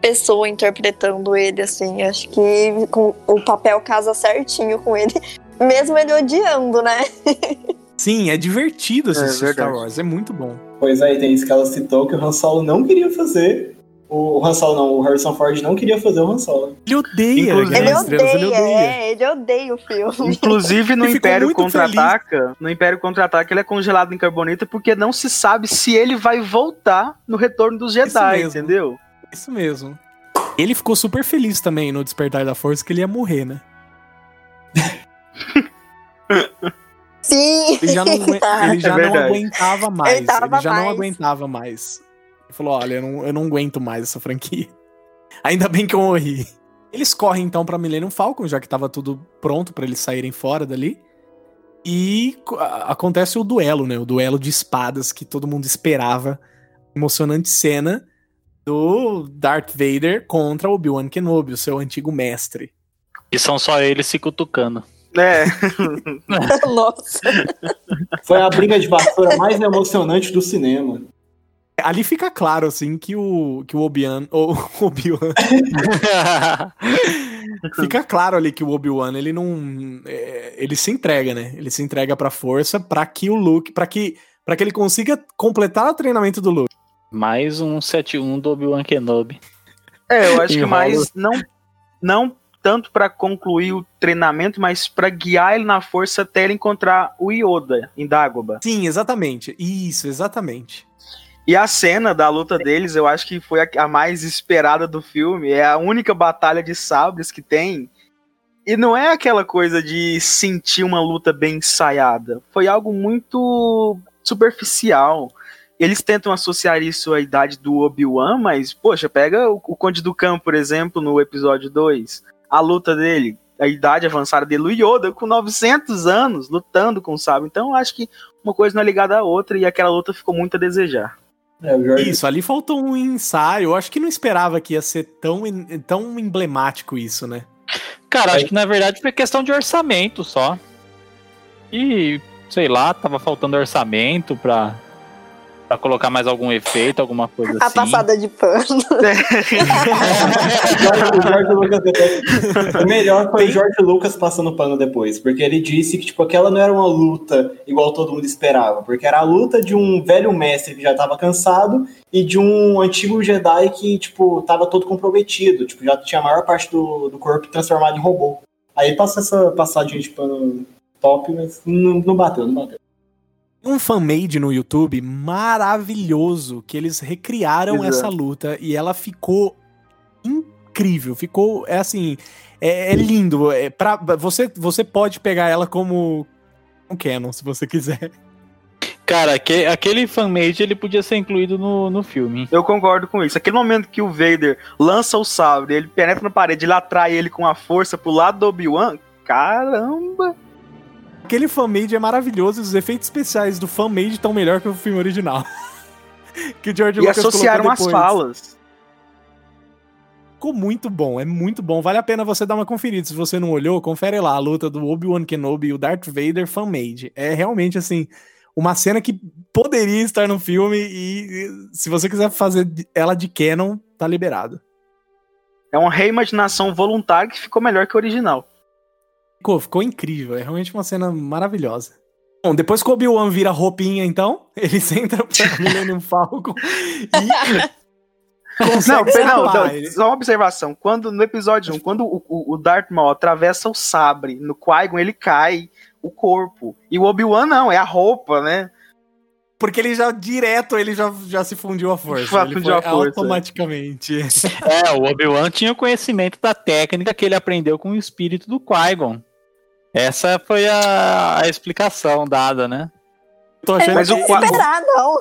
pessoa interpretando ele assim. Acho que com, o papel casa certinho com ele, mesmo ele odiando, né? Sim, é divertido assistir é Star Wars, é muito bom. Pois aí, tem isso que ela citou que o Han Solo não queria fazer, o Han Solo não, o Harrison Ford não queria fazer o Han Solo. Ele odeia, Inclusive, ele odeia, ele odeia, é, ele odeia o filme. Inclusive no Império Contra-Ataca, no Império Contra-Ataca ele é congelado em carbonita porque não se sabe se ele vai voltar no Retorno dos Jedi, Isso entendeu? Isso mesmo. Ele ficou super feliz também no Despertar da Força que ele ia morrer, né? Sim. Ele já não, ele já é não aguentava mais. Ele, ele já mais. não aguentava mais falou: olha, eu não, eu não aguento mais essa franquia. Ainda bem que eu morri. Eles correm então pra Millennium Falcon, já que tava tudo pronto para eles saírem fora dali. E acontece o duelo, né? O duelo de espadas que todo mundo esperava. Emocionante cena do Darth Vader contra Obi-Wan Kenobi, o seu antigo mestre. E são só eles se cutucando. É, Nossa. Foi a briga de vassoura mais emocionante do cinema. Ali fica claro, assim, que o, que o Obi-Wan. O Obi-Wan. fica claro ali que o Obi-Wan, ele não. é, ele se entrega, né? Ele se entrega pra força pra que o Luke. pra que, pra que ele consiga completar o treinamento do Luke. Mais um 7-1 do Obi-Wan Kenobi. é, eu acho que mais não, não tanto pra concluir o treinamento, mas pra guiar ele na força até ele encontrar o Yoda em Dagobah. Sim, exatamente. Isso, exatamente. E a cena da luta deles, eu acho que foi a, mais esperada do filme. É a única batalha de sabres que tem. E não é aquela coisa de sentir uma luta bem ensaiada. Foi algo muito superficial. Eles tentam associar isso à idade do Obi-Wan, mas, poxa, pega o, Conde do Campo, por exemplo, no episódio 2. A luta dele, a idade avançada dele, o Yoda com 900 anos lutando com o sabre. Então, acho que uma coisa não é ligada à outra e aquela luta ficou muito a desejar. É, Jorge Isso, ali faltou um ensaio. Eu acho que não esperava que ia ser tão, tão emblemático isso, né? Cara, Aí- acho que na verdade foi questão de orçamento só. E, sei lá, tava faltando orçamento pra, pra colocar mais algum efeito, alguma coisa A assim. passada de pano. O George- o George Lucas depois. O melhor foi o George Lucas passando pano depois, porque ele disse que tipo, aquela não era uma luta igual todo mundo esperava, porque era a luta de um velho mestre que já estava cansado e de um antigo Jedi que tipo tava todo comprometido, tipo já tinha a maior parte do, do corpo transformado em robô. Aí passa essa passadinha de pano top, mas não, não bateu, não bateu. Um fanmade no YouTube maravilhoso que eles recriaram Exato. essa luta e ela ficou incrível. Ficou, é assim, é, é lindo. É pra, você, você pode pegar ela como um canon, se você quiser. Cara, aque- aquele fanmade ele podia ser incluído no, no filme. Eu concordo com isso. Aquele momento que o Vader lança o sabre, ele penetra na parede, ele atrai ele com a força pro lado do Obi-Wan. Caramba! Aquele fanmade é maravilhoso, os efeitos especiais do fanmade estão melhor que o filme original. que o George E Lucas associaram as falas. Ficou muito bom, é muito bom. Vale a pena você dar uma conferida. Se você não olhou, confere lá a luta do Obi-Wan Kenobi e o Darth Vader fanmade. É realmente assim, uma cena que poderia estar no filme e e se você quiser fazer ela de canon, tá liberado. É uma reimaginação voluntária que ficou melhor que o original. Ficou, ficou incrível, é realmente uma cena maravilhosa. Bom, depois que o Obi-Wan vira roupinha, então, eles entram pra Millennium Falcon e Não, pera- não, não, só uma observação. Quando, no episódio 1, quando o, o, o Darth Maul atravessa o sabre no Qui-Gon, ele cai o corpo. E o Obi-Wan não, é a roupa, né? Porque ele já, direto, ele já, já se fundiu a força. Já ele fundiu foi a força, automaticamente. É, o Obi-Wan tinha conhecimento da técnica que ele aprendeu com o espírito do Qui-Gon. Essa foi a, a explicação dada, né? Tô achando Mas o Esperar, não.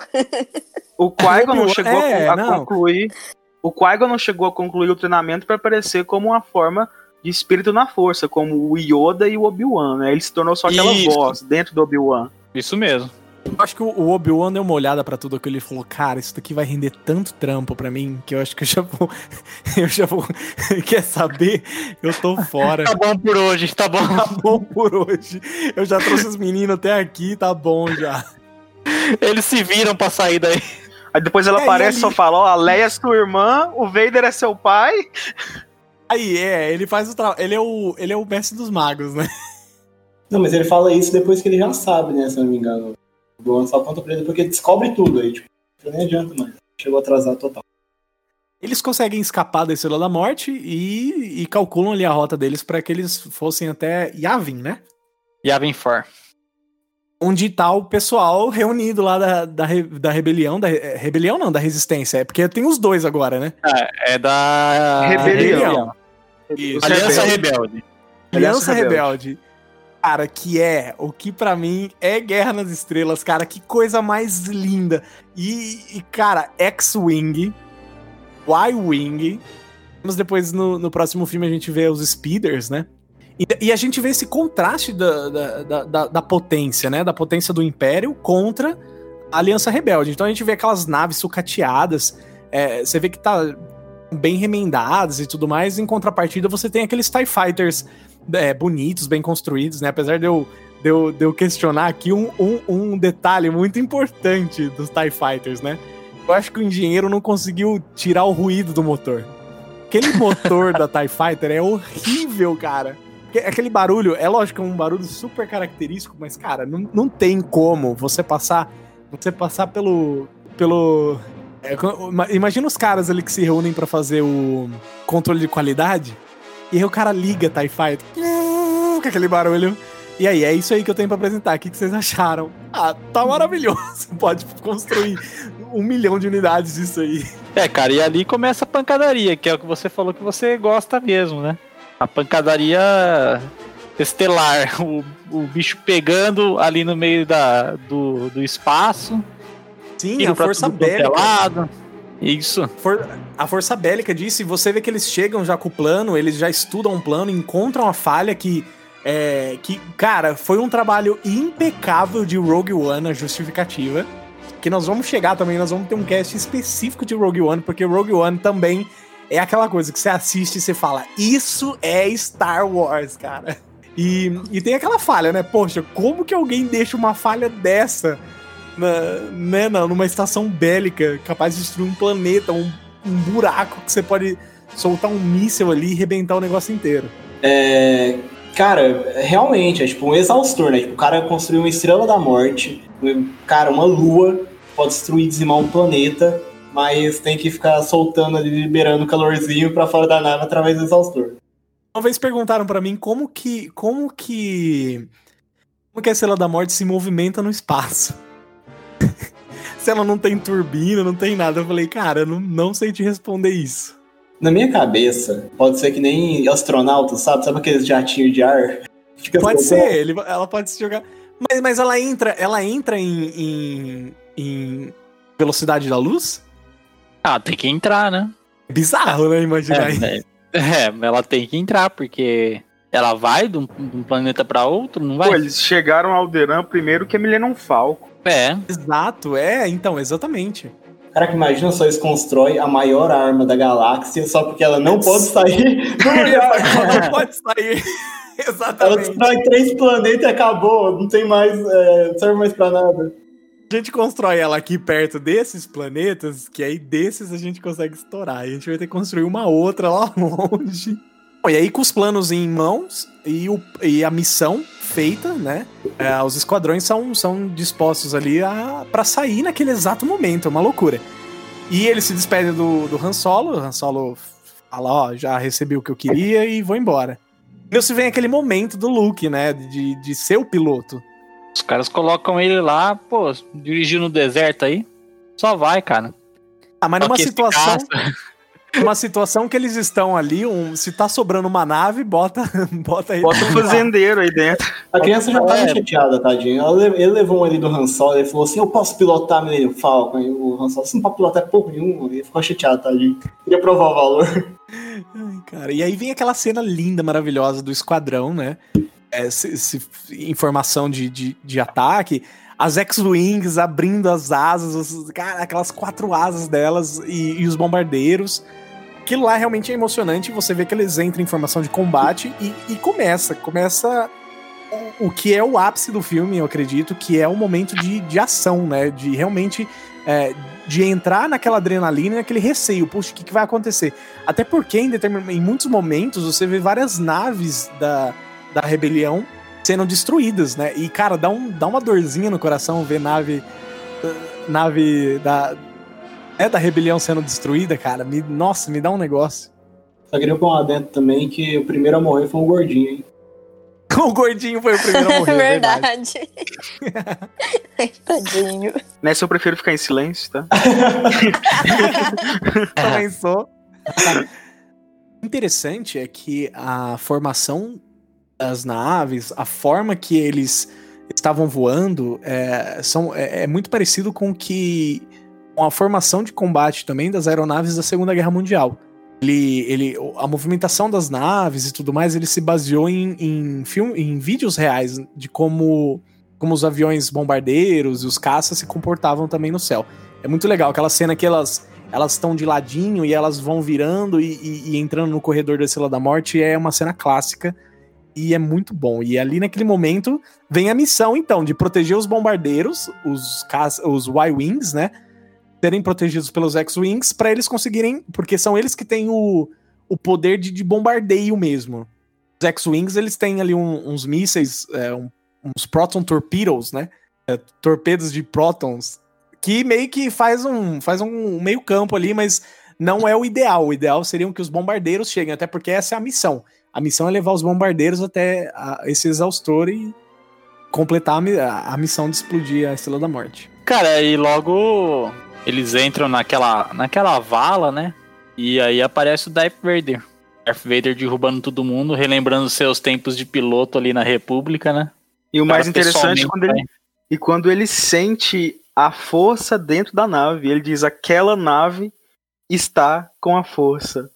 O Qui-Gon não chegou a é, a, não. concluir. O Qui-Gon não chegou a concluir o treinamento para aparecer como uma forma de espírito na força, como o Yoda e o Obi-Wan, né? Ele se tornou só aquela Isso. voz dentro do Obi-Wan. Isso mesmo. Eu acho que o Obi-Wan deu uma olhada pra tudo aquilo e falou: Cara, isso daqui vai render tanto trampo pra mim que eu acho que eu já vou. Eu já vou. Quer saber? Eu tô fora. Tá bom por hoje, tá bom. Tá bom por hoje. Eu já trouxe os meninos até aqui, tá bom já. Eles se viram pra sair daí. Aí depois ela É, aparece e só fala, ó, a Leia é sua irmã, o Vader é seu pai. Aí, é, ele faz o trabalho. Ele, é o, ele é o mestre dos magos, né? Não, mas ele fala isso depois que ele já sabe, né? Se eu não me engano. O só conta pra ele porque descobre tudo aí, tipo, nem adianta mais. Chegou atrasado total. Eles conseguem escapar da Estrela da Morte e, e calculam ali a rota deles pra que eles fossem até Yavin, né? Yavin 4. onde tá o pessoal reunido lá da, da, da rebelião, da re- rebelião não, da resistência, é porque tem os dois agora, né? É da Rebelião. Os Aliança. Rebelde. Aliança Aliança Rebelde. Cara, que é o que pra mim é Guerra nas Estrelas, cara, que coisa mais linda. E, e, cara, X-Wing, Y-Wing. Mas depois no, no próximo filme a gente vê os Speeders, né? E, e a gente vê esse contraste da, da, da, da- da potência, né? Da potência do Império contra a Aliança Rebelde. Então a gente vê aquelas naves sucateadas. é, você vê que tá bem remendadas e tudo mais. Em contrapartida, você tem aqueles TIE Fighters é, bonitos, bem construídos, né? Apesar de eu, de eu, de eu questionar aqui um, um, um detalhe muito importante dos TIE Fighters, né? Eu acho que o engenheiro não conseguiu tirar o ruído do motor. Aquele motor da TIE Fighter é horrível, cara. Aquele barulho, é lógico, é um barulho super característico, mas, cara, não, não tem como você passar. Você passar pelo. pelo. É, imagina os caras ali que se reúnem para fazer o controle de qualidade. E aí o cara liga TIE Fighter. Com aquele barulho. E aí, é isso aí que eu tenho pra apresentar. O que vocês acharam? Ah, tá maravilhoso. Pode construir um milhão de unidades disso aí. É, cara, e ali começa a pancadaria, que é o que você falou que você gosta mesmo, né? A pancadaria estelar, o, o bicho pegando ali no meio da, do, do espaço. Sim, a força bélica. Isso. For, a força bélica disso, e você vê que eles chegam já com o plano, eles já estudam um plano, encontram a falha que. É, que, cara, foi um trabalho impecável de Rogue One, a justificativa. Que nós vamos chegar também, nós vamos ter um cast específico de Rogue One, porque Rogue One também é aquela coisa que você assiste e você fala, isso é Star Wars, cara. E, e tem aquela falha, né? Poxa, como que alguém deixa uma falha dessa na, né, numa estação bélica capaz de destruir um planeta, um, um buraco que você pode soltar um míssil ali e rebentar o negócio inteiro? É, cara, realmente, é tipo um exaustor, né? Tipo, o cara construiu uma estrela da morte, cara, uma lua, pode destruir, dizimar um planeta mas tem que ficar soltando ali, liberando calorzinho para fora da nave através do exaustor. Uma vez perguntaram para mim como que. como que. Como que a Estrela da Morte se movimenta no espaço? Se ela não tem turbina, não tem nada. Eu falei, cara, eu não, não sei te responder isso. Na minha cabeça, pode ser que nem astronauta, sabe? Sabe aqueles jatinhos de ar? Fica pode ser, ele, ela pode se jogar. Mas, mas ela entra, ela entra em, em, em velocidade da luz? Ah, tem que entrar, né? Bizarro, né? Imaginar é, é, é, ela tem que entrar, porque ela vai de um, de um planeta para outro, não vai? Pô, eles chegaram ao Alderan primeiro que a Millennium Falcon. É. Exato, é, então, exatamente. Cara, que imagina só eles constroem a maior arma da galáxia só porque ela não pode sair do ela não pode sair. Exatamente. Ela destrói três planetas e acabou. Não tem mais. É, não serve mais pra nada a gente constrói ela aqui perto desses planetas, que aí desses a gente consegue estourar. E a gente vai ter que construir uma outra lá longe. E aí, com os planos em mãos e, o, e a missão feita, né? É, os esquadrões são, são dispostos ali para sair naquele exato momento. É uma loucura. E ele se despede do, do Han Solo. O Han Solo fala: Ó, já recebi o que eu queria e vou embora. E se vem aquele momento do Luke, né? De, de ser o piloto. Os caras colocam ele lá, pô, dirigindo no deserto aí. Só vai, cara. Ah, mas numa situação. Uma situação que eles estão ali, um, se tá sobrando uma nave, bota, bota ele. Bota um fazendeiro aí dentro. A criança já tá é. chateada, tadinho. Ele levou um ali do Han Solo, ele falou assim: Eu posso pilotar meu Falcon. E o Han Solo, você não pode pilotar porra nenhuma. Ele ficou chateado, tadinho. Queria provar o valor. Ai, cara. E aí vem aquela cena linda, maravilhosa do esquadrão, né? é, se, se, informação de, de, de ataque, as X-Wings abrindo as asas, os, cara, aquelas quatro asas delas e, e, os bombardeiros. Aquilo lá realmente é emocionante. Você vê que eles entram em formação de combate e, e começa. Começa o, que é o ápice do filme, eu acredito, que é o momento de, de ação, né? De realmente. É, de entrar naquela adrenalina naquele receio. Puxa, o que, que vai acontecer? Até porque em, em muitos momentos você vê várias naves da, da rebelião sendo destruídas, né? E, cara, dá, um, dá uma dorzinha no coração ver nave. Nave da. É da rebelião sendo destruída, cara. Me, nossa, me dá um negócio. Só queria pôr lá dentro também que o primeiro a morrer foi o gordinho, hein? o gordinho foi o primeiro a morrer. É verdade. Tadinho. Nessa eu prefiro ficar em silêncio, tá? Também sou. Interessante é que a formação as naves, a forma que eles estavam voando é, são, é, é muito parecido com que com a formação de combate também das aeronaves da Segunda Guerra Mundial. Ele, ele, a movimentação das naves e tudo mais, ele se baseou em, em, film, em vídeos reais de como, como os aviões bombardeiros e os caças se comportavam também no céu. É muito legal aquela cena que elas elas estão de ladinho e elas vão virando e, e, e entrando no corredor da Estrela da Morte é uma cena clássica e é muito bom. E ali naquele momento vem a missão, então, de proteger os bombardeiros, os, os Y-Wings, né? Serem protegidos pelos X-Wings para eles conseguirem. Porque são eles que têm o, o poder de, de bombardeio mesmo. Os X-Wings, eles têm ali um, uns mísseis, é, um, uns Proton Torpedoes, né? É, torpedos de prótons, que meio que faz um, faz um meio campo ali, mas não é o ideal. O ideal seria que os bombardeiros cheguem, até porque essa é a missão. A missão é levar os bombardeiros até a, esse exaustor e completar a, a, missão de explodir a Estrela da Morte. Cara, e logo eles entram naquela, naquela vala, né? E aí aparece o Darth Vader. Darth Vader derrubando todo mundo, relembrando seus tempos de piloto ali na República, né? E o mais interessante é quando ele, e quando ele sente a força dentro da nave, ele diz: aquela nave está com a força.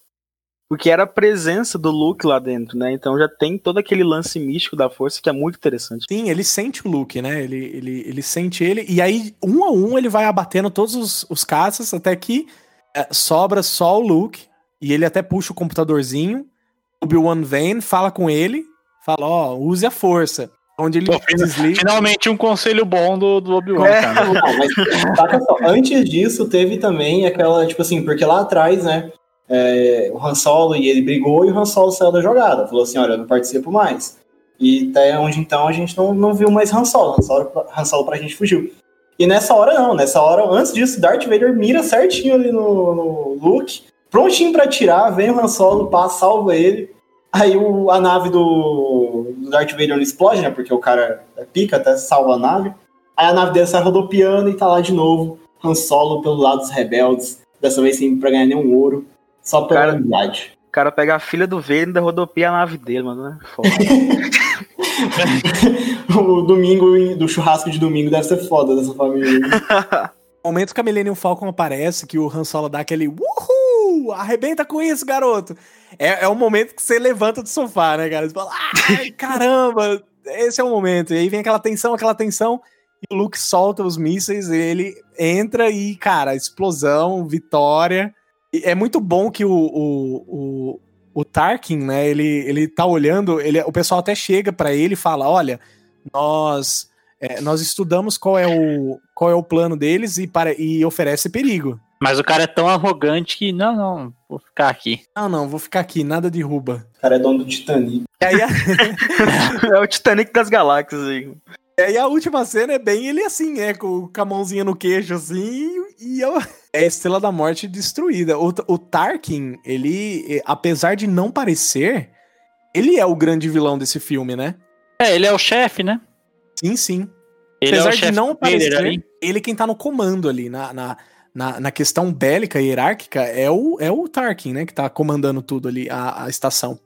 Porque era a presença do Luke lá dentro, né? Então já tem todo aquele lance místico da força que é muito interessante. Sim, ele sente o Luke, né? Ele, ele, ele sente ele, e aí, um a um, ele vai abatendo todos os, os caças até que é, sobra só o Luke. E ele até puxa o computadorzinho. O Obi-Wan vem, fala com ele, fala: Ó, oh, use a força. Onde ele Pô, desliga. Finalmente um conselho bom do, do Obi-Wan, é. cara. Não, mas, só, antes disso, teve também aquela, tipo assim, porque lá atrás, né? É, o Han Solo e ele brigou e o Han Solo saiu da jogada. Falou assim: olha, eu não participo mais. E até onde então a gente não, não viu mais Han Solo. Han Solo, Han Solo pra gente fugiu. E nessa hora não, nessa hora, antes disso, Darth Vader mira certinho ali no, no Luke, prontinho para atirar, vem o Han Solo, passa, salva ele. Aí o, a nave do, do Darth Vader explode, né? Porque o cara é pica, até salva a nave. Aí a nave dele sai rodopiando e tá lá de novo, Han Solo pelo lado dos rebeldes, dessa vez sem pra ganhar nenhum ouro. Só pela cara, amizade. O cara pega a filha do Vader e rodopia a nave dele, mano. Né? Foda. o domingo do churrasco de domingo deve ser foda dessa família. o momento que a Millennium Falcon aparece, que o Han Solo dá aquele uhul, arrebenta com isso, garoto. É, é o momento que você levanta do sofá, né, cara? Você fala, ai, caramba, esse é o momento. E aí vem aquela tensão, aquela tensão, e o Luke solta os mísseis, ele entra e, cara, explosão, vitória é muito bom que o, o, o, o, Tarkin, né, ele, ele tá olhando, ele, o pessoal até chega para ele e fala, olha, nós é, nós estudamos qual é o qual é o plano deles e para e oferece perigo. Mas o cara é tão arrogante que não, não, vou ficar aqui. Não, não, vou ficar aqui, nada derruba. O cara é dono do Titanic. Aí a... é o Titanic das galáxias aí. E aí a última cena é bem ele assim, é, com, com a mãozinha no queixo assim, e eu... é a Estrela da Morte destruída. O, o Tarkin, ele, apesar de não parecer, ele é o grande vilão desse filme, né? É, ele é o chefe, né? Sim, sim. Ele é apesar é de não parecer, ele quem tá no comando ali, na, na, na, na, questão bélica e hierárquica, é o, é o Tarkin, né? Que tá comandando tudo ali, a, a estação.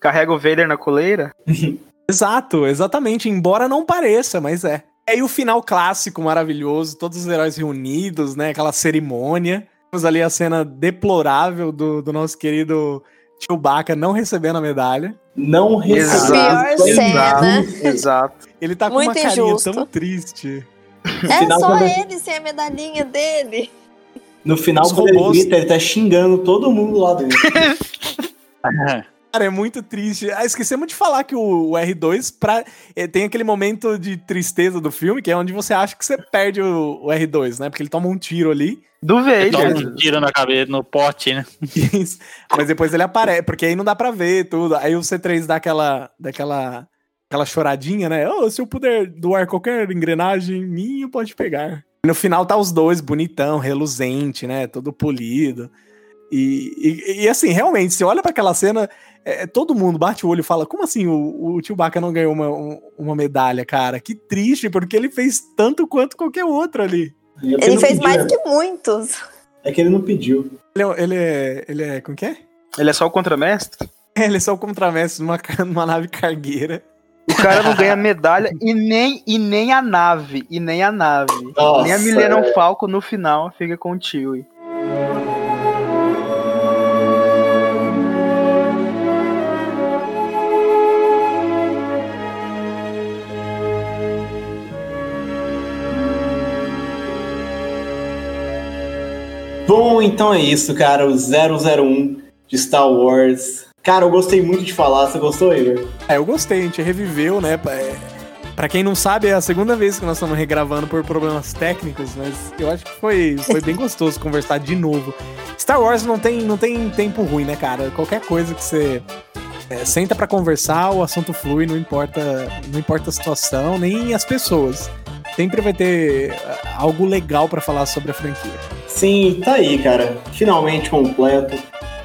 Carrega o Vader na coleira? Exato, exatamente. Embora não pareça, mas é. E aí o final clássico maravilhoso, todos os heróis reunidos, né? Aquela cerimônia. Temos ali a cena deplorável do, do nosso querido Chewbacca não recebendo a medalha. Não recebendo. Pior cena. Exato. Ele tá com Muito uma carinha injusto. tão triste. É só quando... ele sem a medalhinha dele. No final, Os quando robôs... ele grita, ele tá xingando todo mundo lá dentro. Cara, é muito triste. Ah, esquecemos de falar que o, o R2 pra, é, tem aquele momento de tristeza do filme, que é onde você acha que você perde o, o R2, né? Porque ele toma um tiro ali. Do Vader. Toma um tiro na cabeça, no pote, né? Isso. Mas depois ele aparece, porque aí não dá pra ver tudo. Aí o C3 dá aquela, daquela aquela choradinha, né? Oh, se eu puder doar qualquer engrenagem minha, pode pegar. No final tá os dois bonitão, reluzente, né? Todo polido. E, e, e, assim, realmente, você olha para aquela cena, é, todo mundo bate o olho e fala: como assim o, o Chewbacca não ganhou uma, um, uma medalha, cara? Que triste, porque ele fez tanto quanto qualquer outro ali. Ele, ele fez pediu. mais que muitos. É que ele não pediu. Ele, é, ele é. Ele é. Como que é? Ele é só o contramestre? É, ele é só o contramestre numa, numa nave cargueira. O cara não ganha medalha e nem, e nem a nave. E nem a nave. Nossa, nem a Millennium é. Falcon no final fica com o Chewie. Bom, então é isso, cara. O 001 de Star Wars Cara, eu gostei muito de falar. Você gostou, Igor? É, eu gostei, a gente reviveu, né? É, Pra quem não sabe, é a segunda vez que nós estamos regravando por problemas técnicos, mas eu acho que foi, foi bem gostoso conversar de novo. Star Wars não tem, não tem tempo ruim, né, cara? Qualquer coisa que você é, senta para conversar, o assunto flui, não importa, não importa a situação, nem as pessoas. Sempre vai ter ah, algo legal para falar sobre a franquia. Sim, tá aí, cara. Finalmente completo.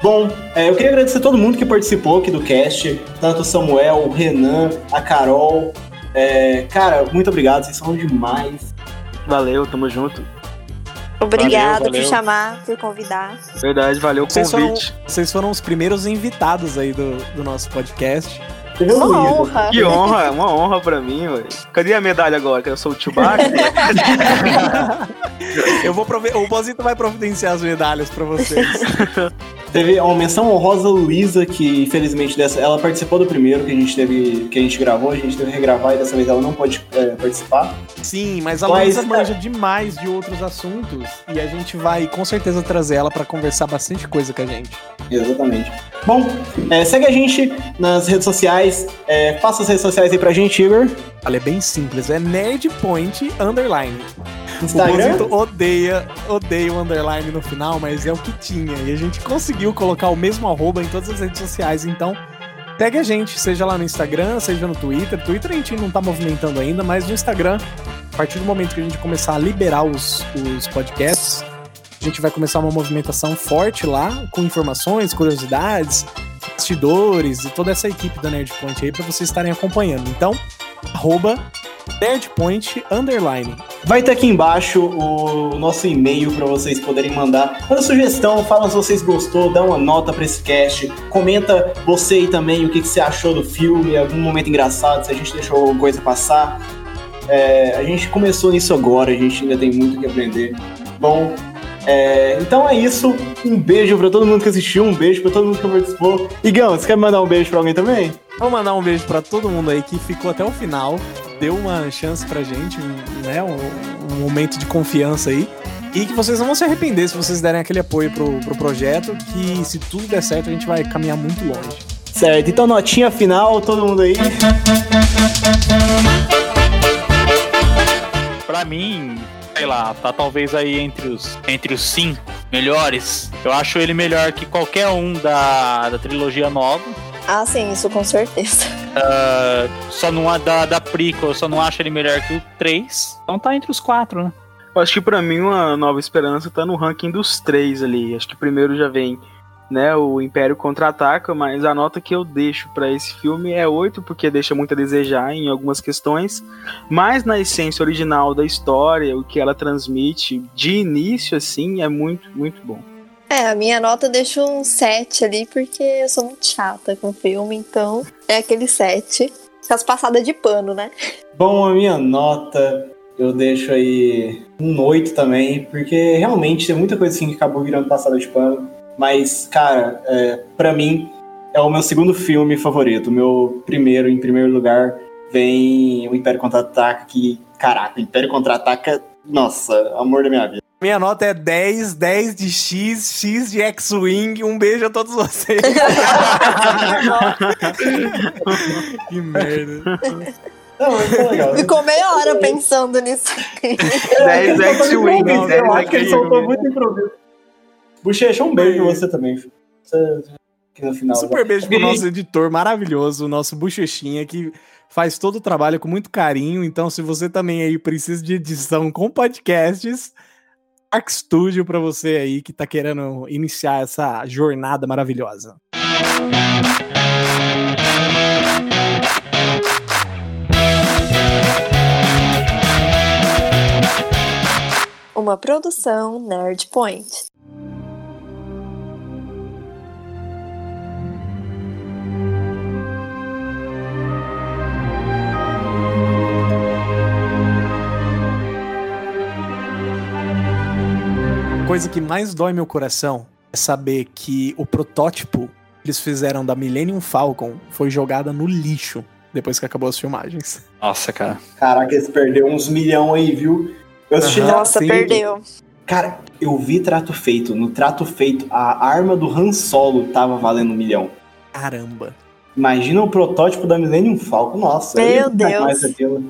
Bom, é, eu queria agradecer a todo mundo que participou aqui do cast, tanto o Samuel, o Renan, a Carol, é, cara, muito obrigado, vocês são demais. Valeu, tamo junto. Obrigada valeu, valeu. por chamar, por convidar. Verdade, valeu o vocês convite. Foram, vocês foram os primeiros invitados aí do, do nosso podcast. Uma honra. Que honra, uma honra pra mim, ué. Cadê a medalha agora? Que eu sou o Chewbacca? eu vou prove... O Bozito vai providenciar as medalhas pra vocês. Teve uma menção honrosa Luísa, que infelizmente dessa, ela participou do primeiro que a gente teve, que a gente gravou, a gente teve que regravar e dessa vez ela não pode é, participar. Sim, mas a Luísa manja demais de outros assuntos e a gente vai com certeza trazer ela para conversar bastante coisa com a gente. Exatamente. Bom, é, segue a gente nas redes sociais, é, passa as redes sociais aí pra gente, Igor. Olha, é bem simples, é nerdpoint underline. Instagram? O odeia, odeia o underline no final, mas é o que tinha. E a gente conseguiu colocar o mesmo arroba em todas as redes sociais, então pegue a gente, seja lá no Instagram, seja no Twitter. Twitter a gente não tá movimentando ainda, mas no Instagram, a partir do momento que a gente começar a liberar os, os podcasts, a gente vai começar uma movimentação forte lá, com informações, curiosidades, bastidores e toda essa equipe da Nerdpoint aí para vocês estarem acompanhando. Então, arroba nerdpoint underline. Vai estar aqui embaixo o nosso e-mail para vocês poderem mandar uma sugestão, fala se vocês gostou, dá uma nota para esse cast, comenta você aí também o que, que, você achou do filme, algum momento engraçado, se a gente deixou alguma coisa passar. É, a gente começou nisso agora, a gente ainda tem muito que aprender. Bom, é, então é isso. Um beijo para todo mundo que assistiu, um beijo para todo mundo que participou. Igão, você quer mandar um beijo para alguém também? Vou mandar um beijo para todo mundo aí que ficou até o final deu uma chance pra gente, né? Um, um, momento de confiança aí. E que vocês não vão se arrepender se vocês derem aquele apoio pro, pro projeto, que se tudo der certo, a gente vai caminhar muito longe. Certo, então notinha final, todo mundo aí. Pra mim, sei lá, tá talvez aí entre os, entre os cinco melhores. Eu acho ele melhor que qualquer um da, da trilogia nova. Ah, sim, isso com certeza. Uh, só não da, da prequel, eu só não acho ele melhor que o 3. Então tá entre os quatro, né? Eu acho que pra mim uma Nova Esperança tá no ranking dos três ali. Acho que primeiro já vem né, o Império Contra-Ataca, mas a nota que eu deixo para esse filme é 8, porque deixa muito a desejar em algumas questões, mas na essência original da história, o que ela transmite de início, assim, é muito, muito bom. É, a minha nota deixa um 7 ali, porque eu sou muito chata com filme, então é aquele 7. As passadas de pano, né? Bom, a minha nota eu deixo aí um 8 também, porque realmente tem muita coisa assim que acabou virando passada de pano. Mas, cara, é, para mim é o meu segundo filme favorito. O meu primeiro, em primeiro lugar, vem o Império Contra-Ataca, que, caraca, o Império Contra-Ataca, nossa, amor da minha vida. Minha nota é 10, 10 de X, X de X-Wing. Um beijo a todos vocês. que merda. Não, legal. Ficou meia hora pensando nisso. 10 X-Wing. Eu acho que ele soltou muito improviso. Bochecha, um beijo pra você também. Você... Final. Super beijo pro nosso editor maravilhoso, o nosso Bochechinha, que faz todo o trabalho com muito carinho. Então, se você também aí precisa de edição com podcasts Arc Studio para você aí que tá querendo iniciar essa jornada maravilhosa. Uma produção Nerd Point. Coisa que mais dói meu coração é saber que o protótipo que eles fizeram da Millennium Falcon foi jogada no lixo depois que acabou as filmagens. Nossa, cara. Caraca, eles perderam uns milhão aí, viu? Eu assisti uhum, Nossa, sim. perdeu. Cara, eu vi trato feito. No trato feito, a arma do Han Solo tava valendo um milhão. caramba. Imagina o protótipo da Millennium Falcon. Nossa, Meu Deus. mais aquilo.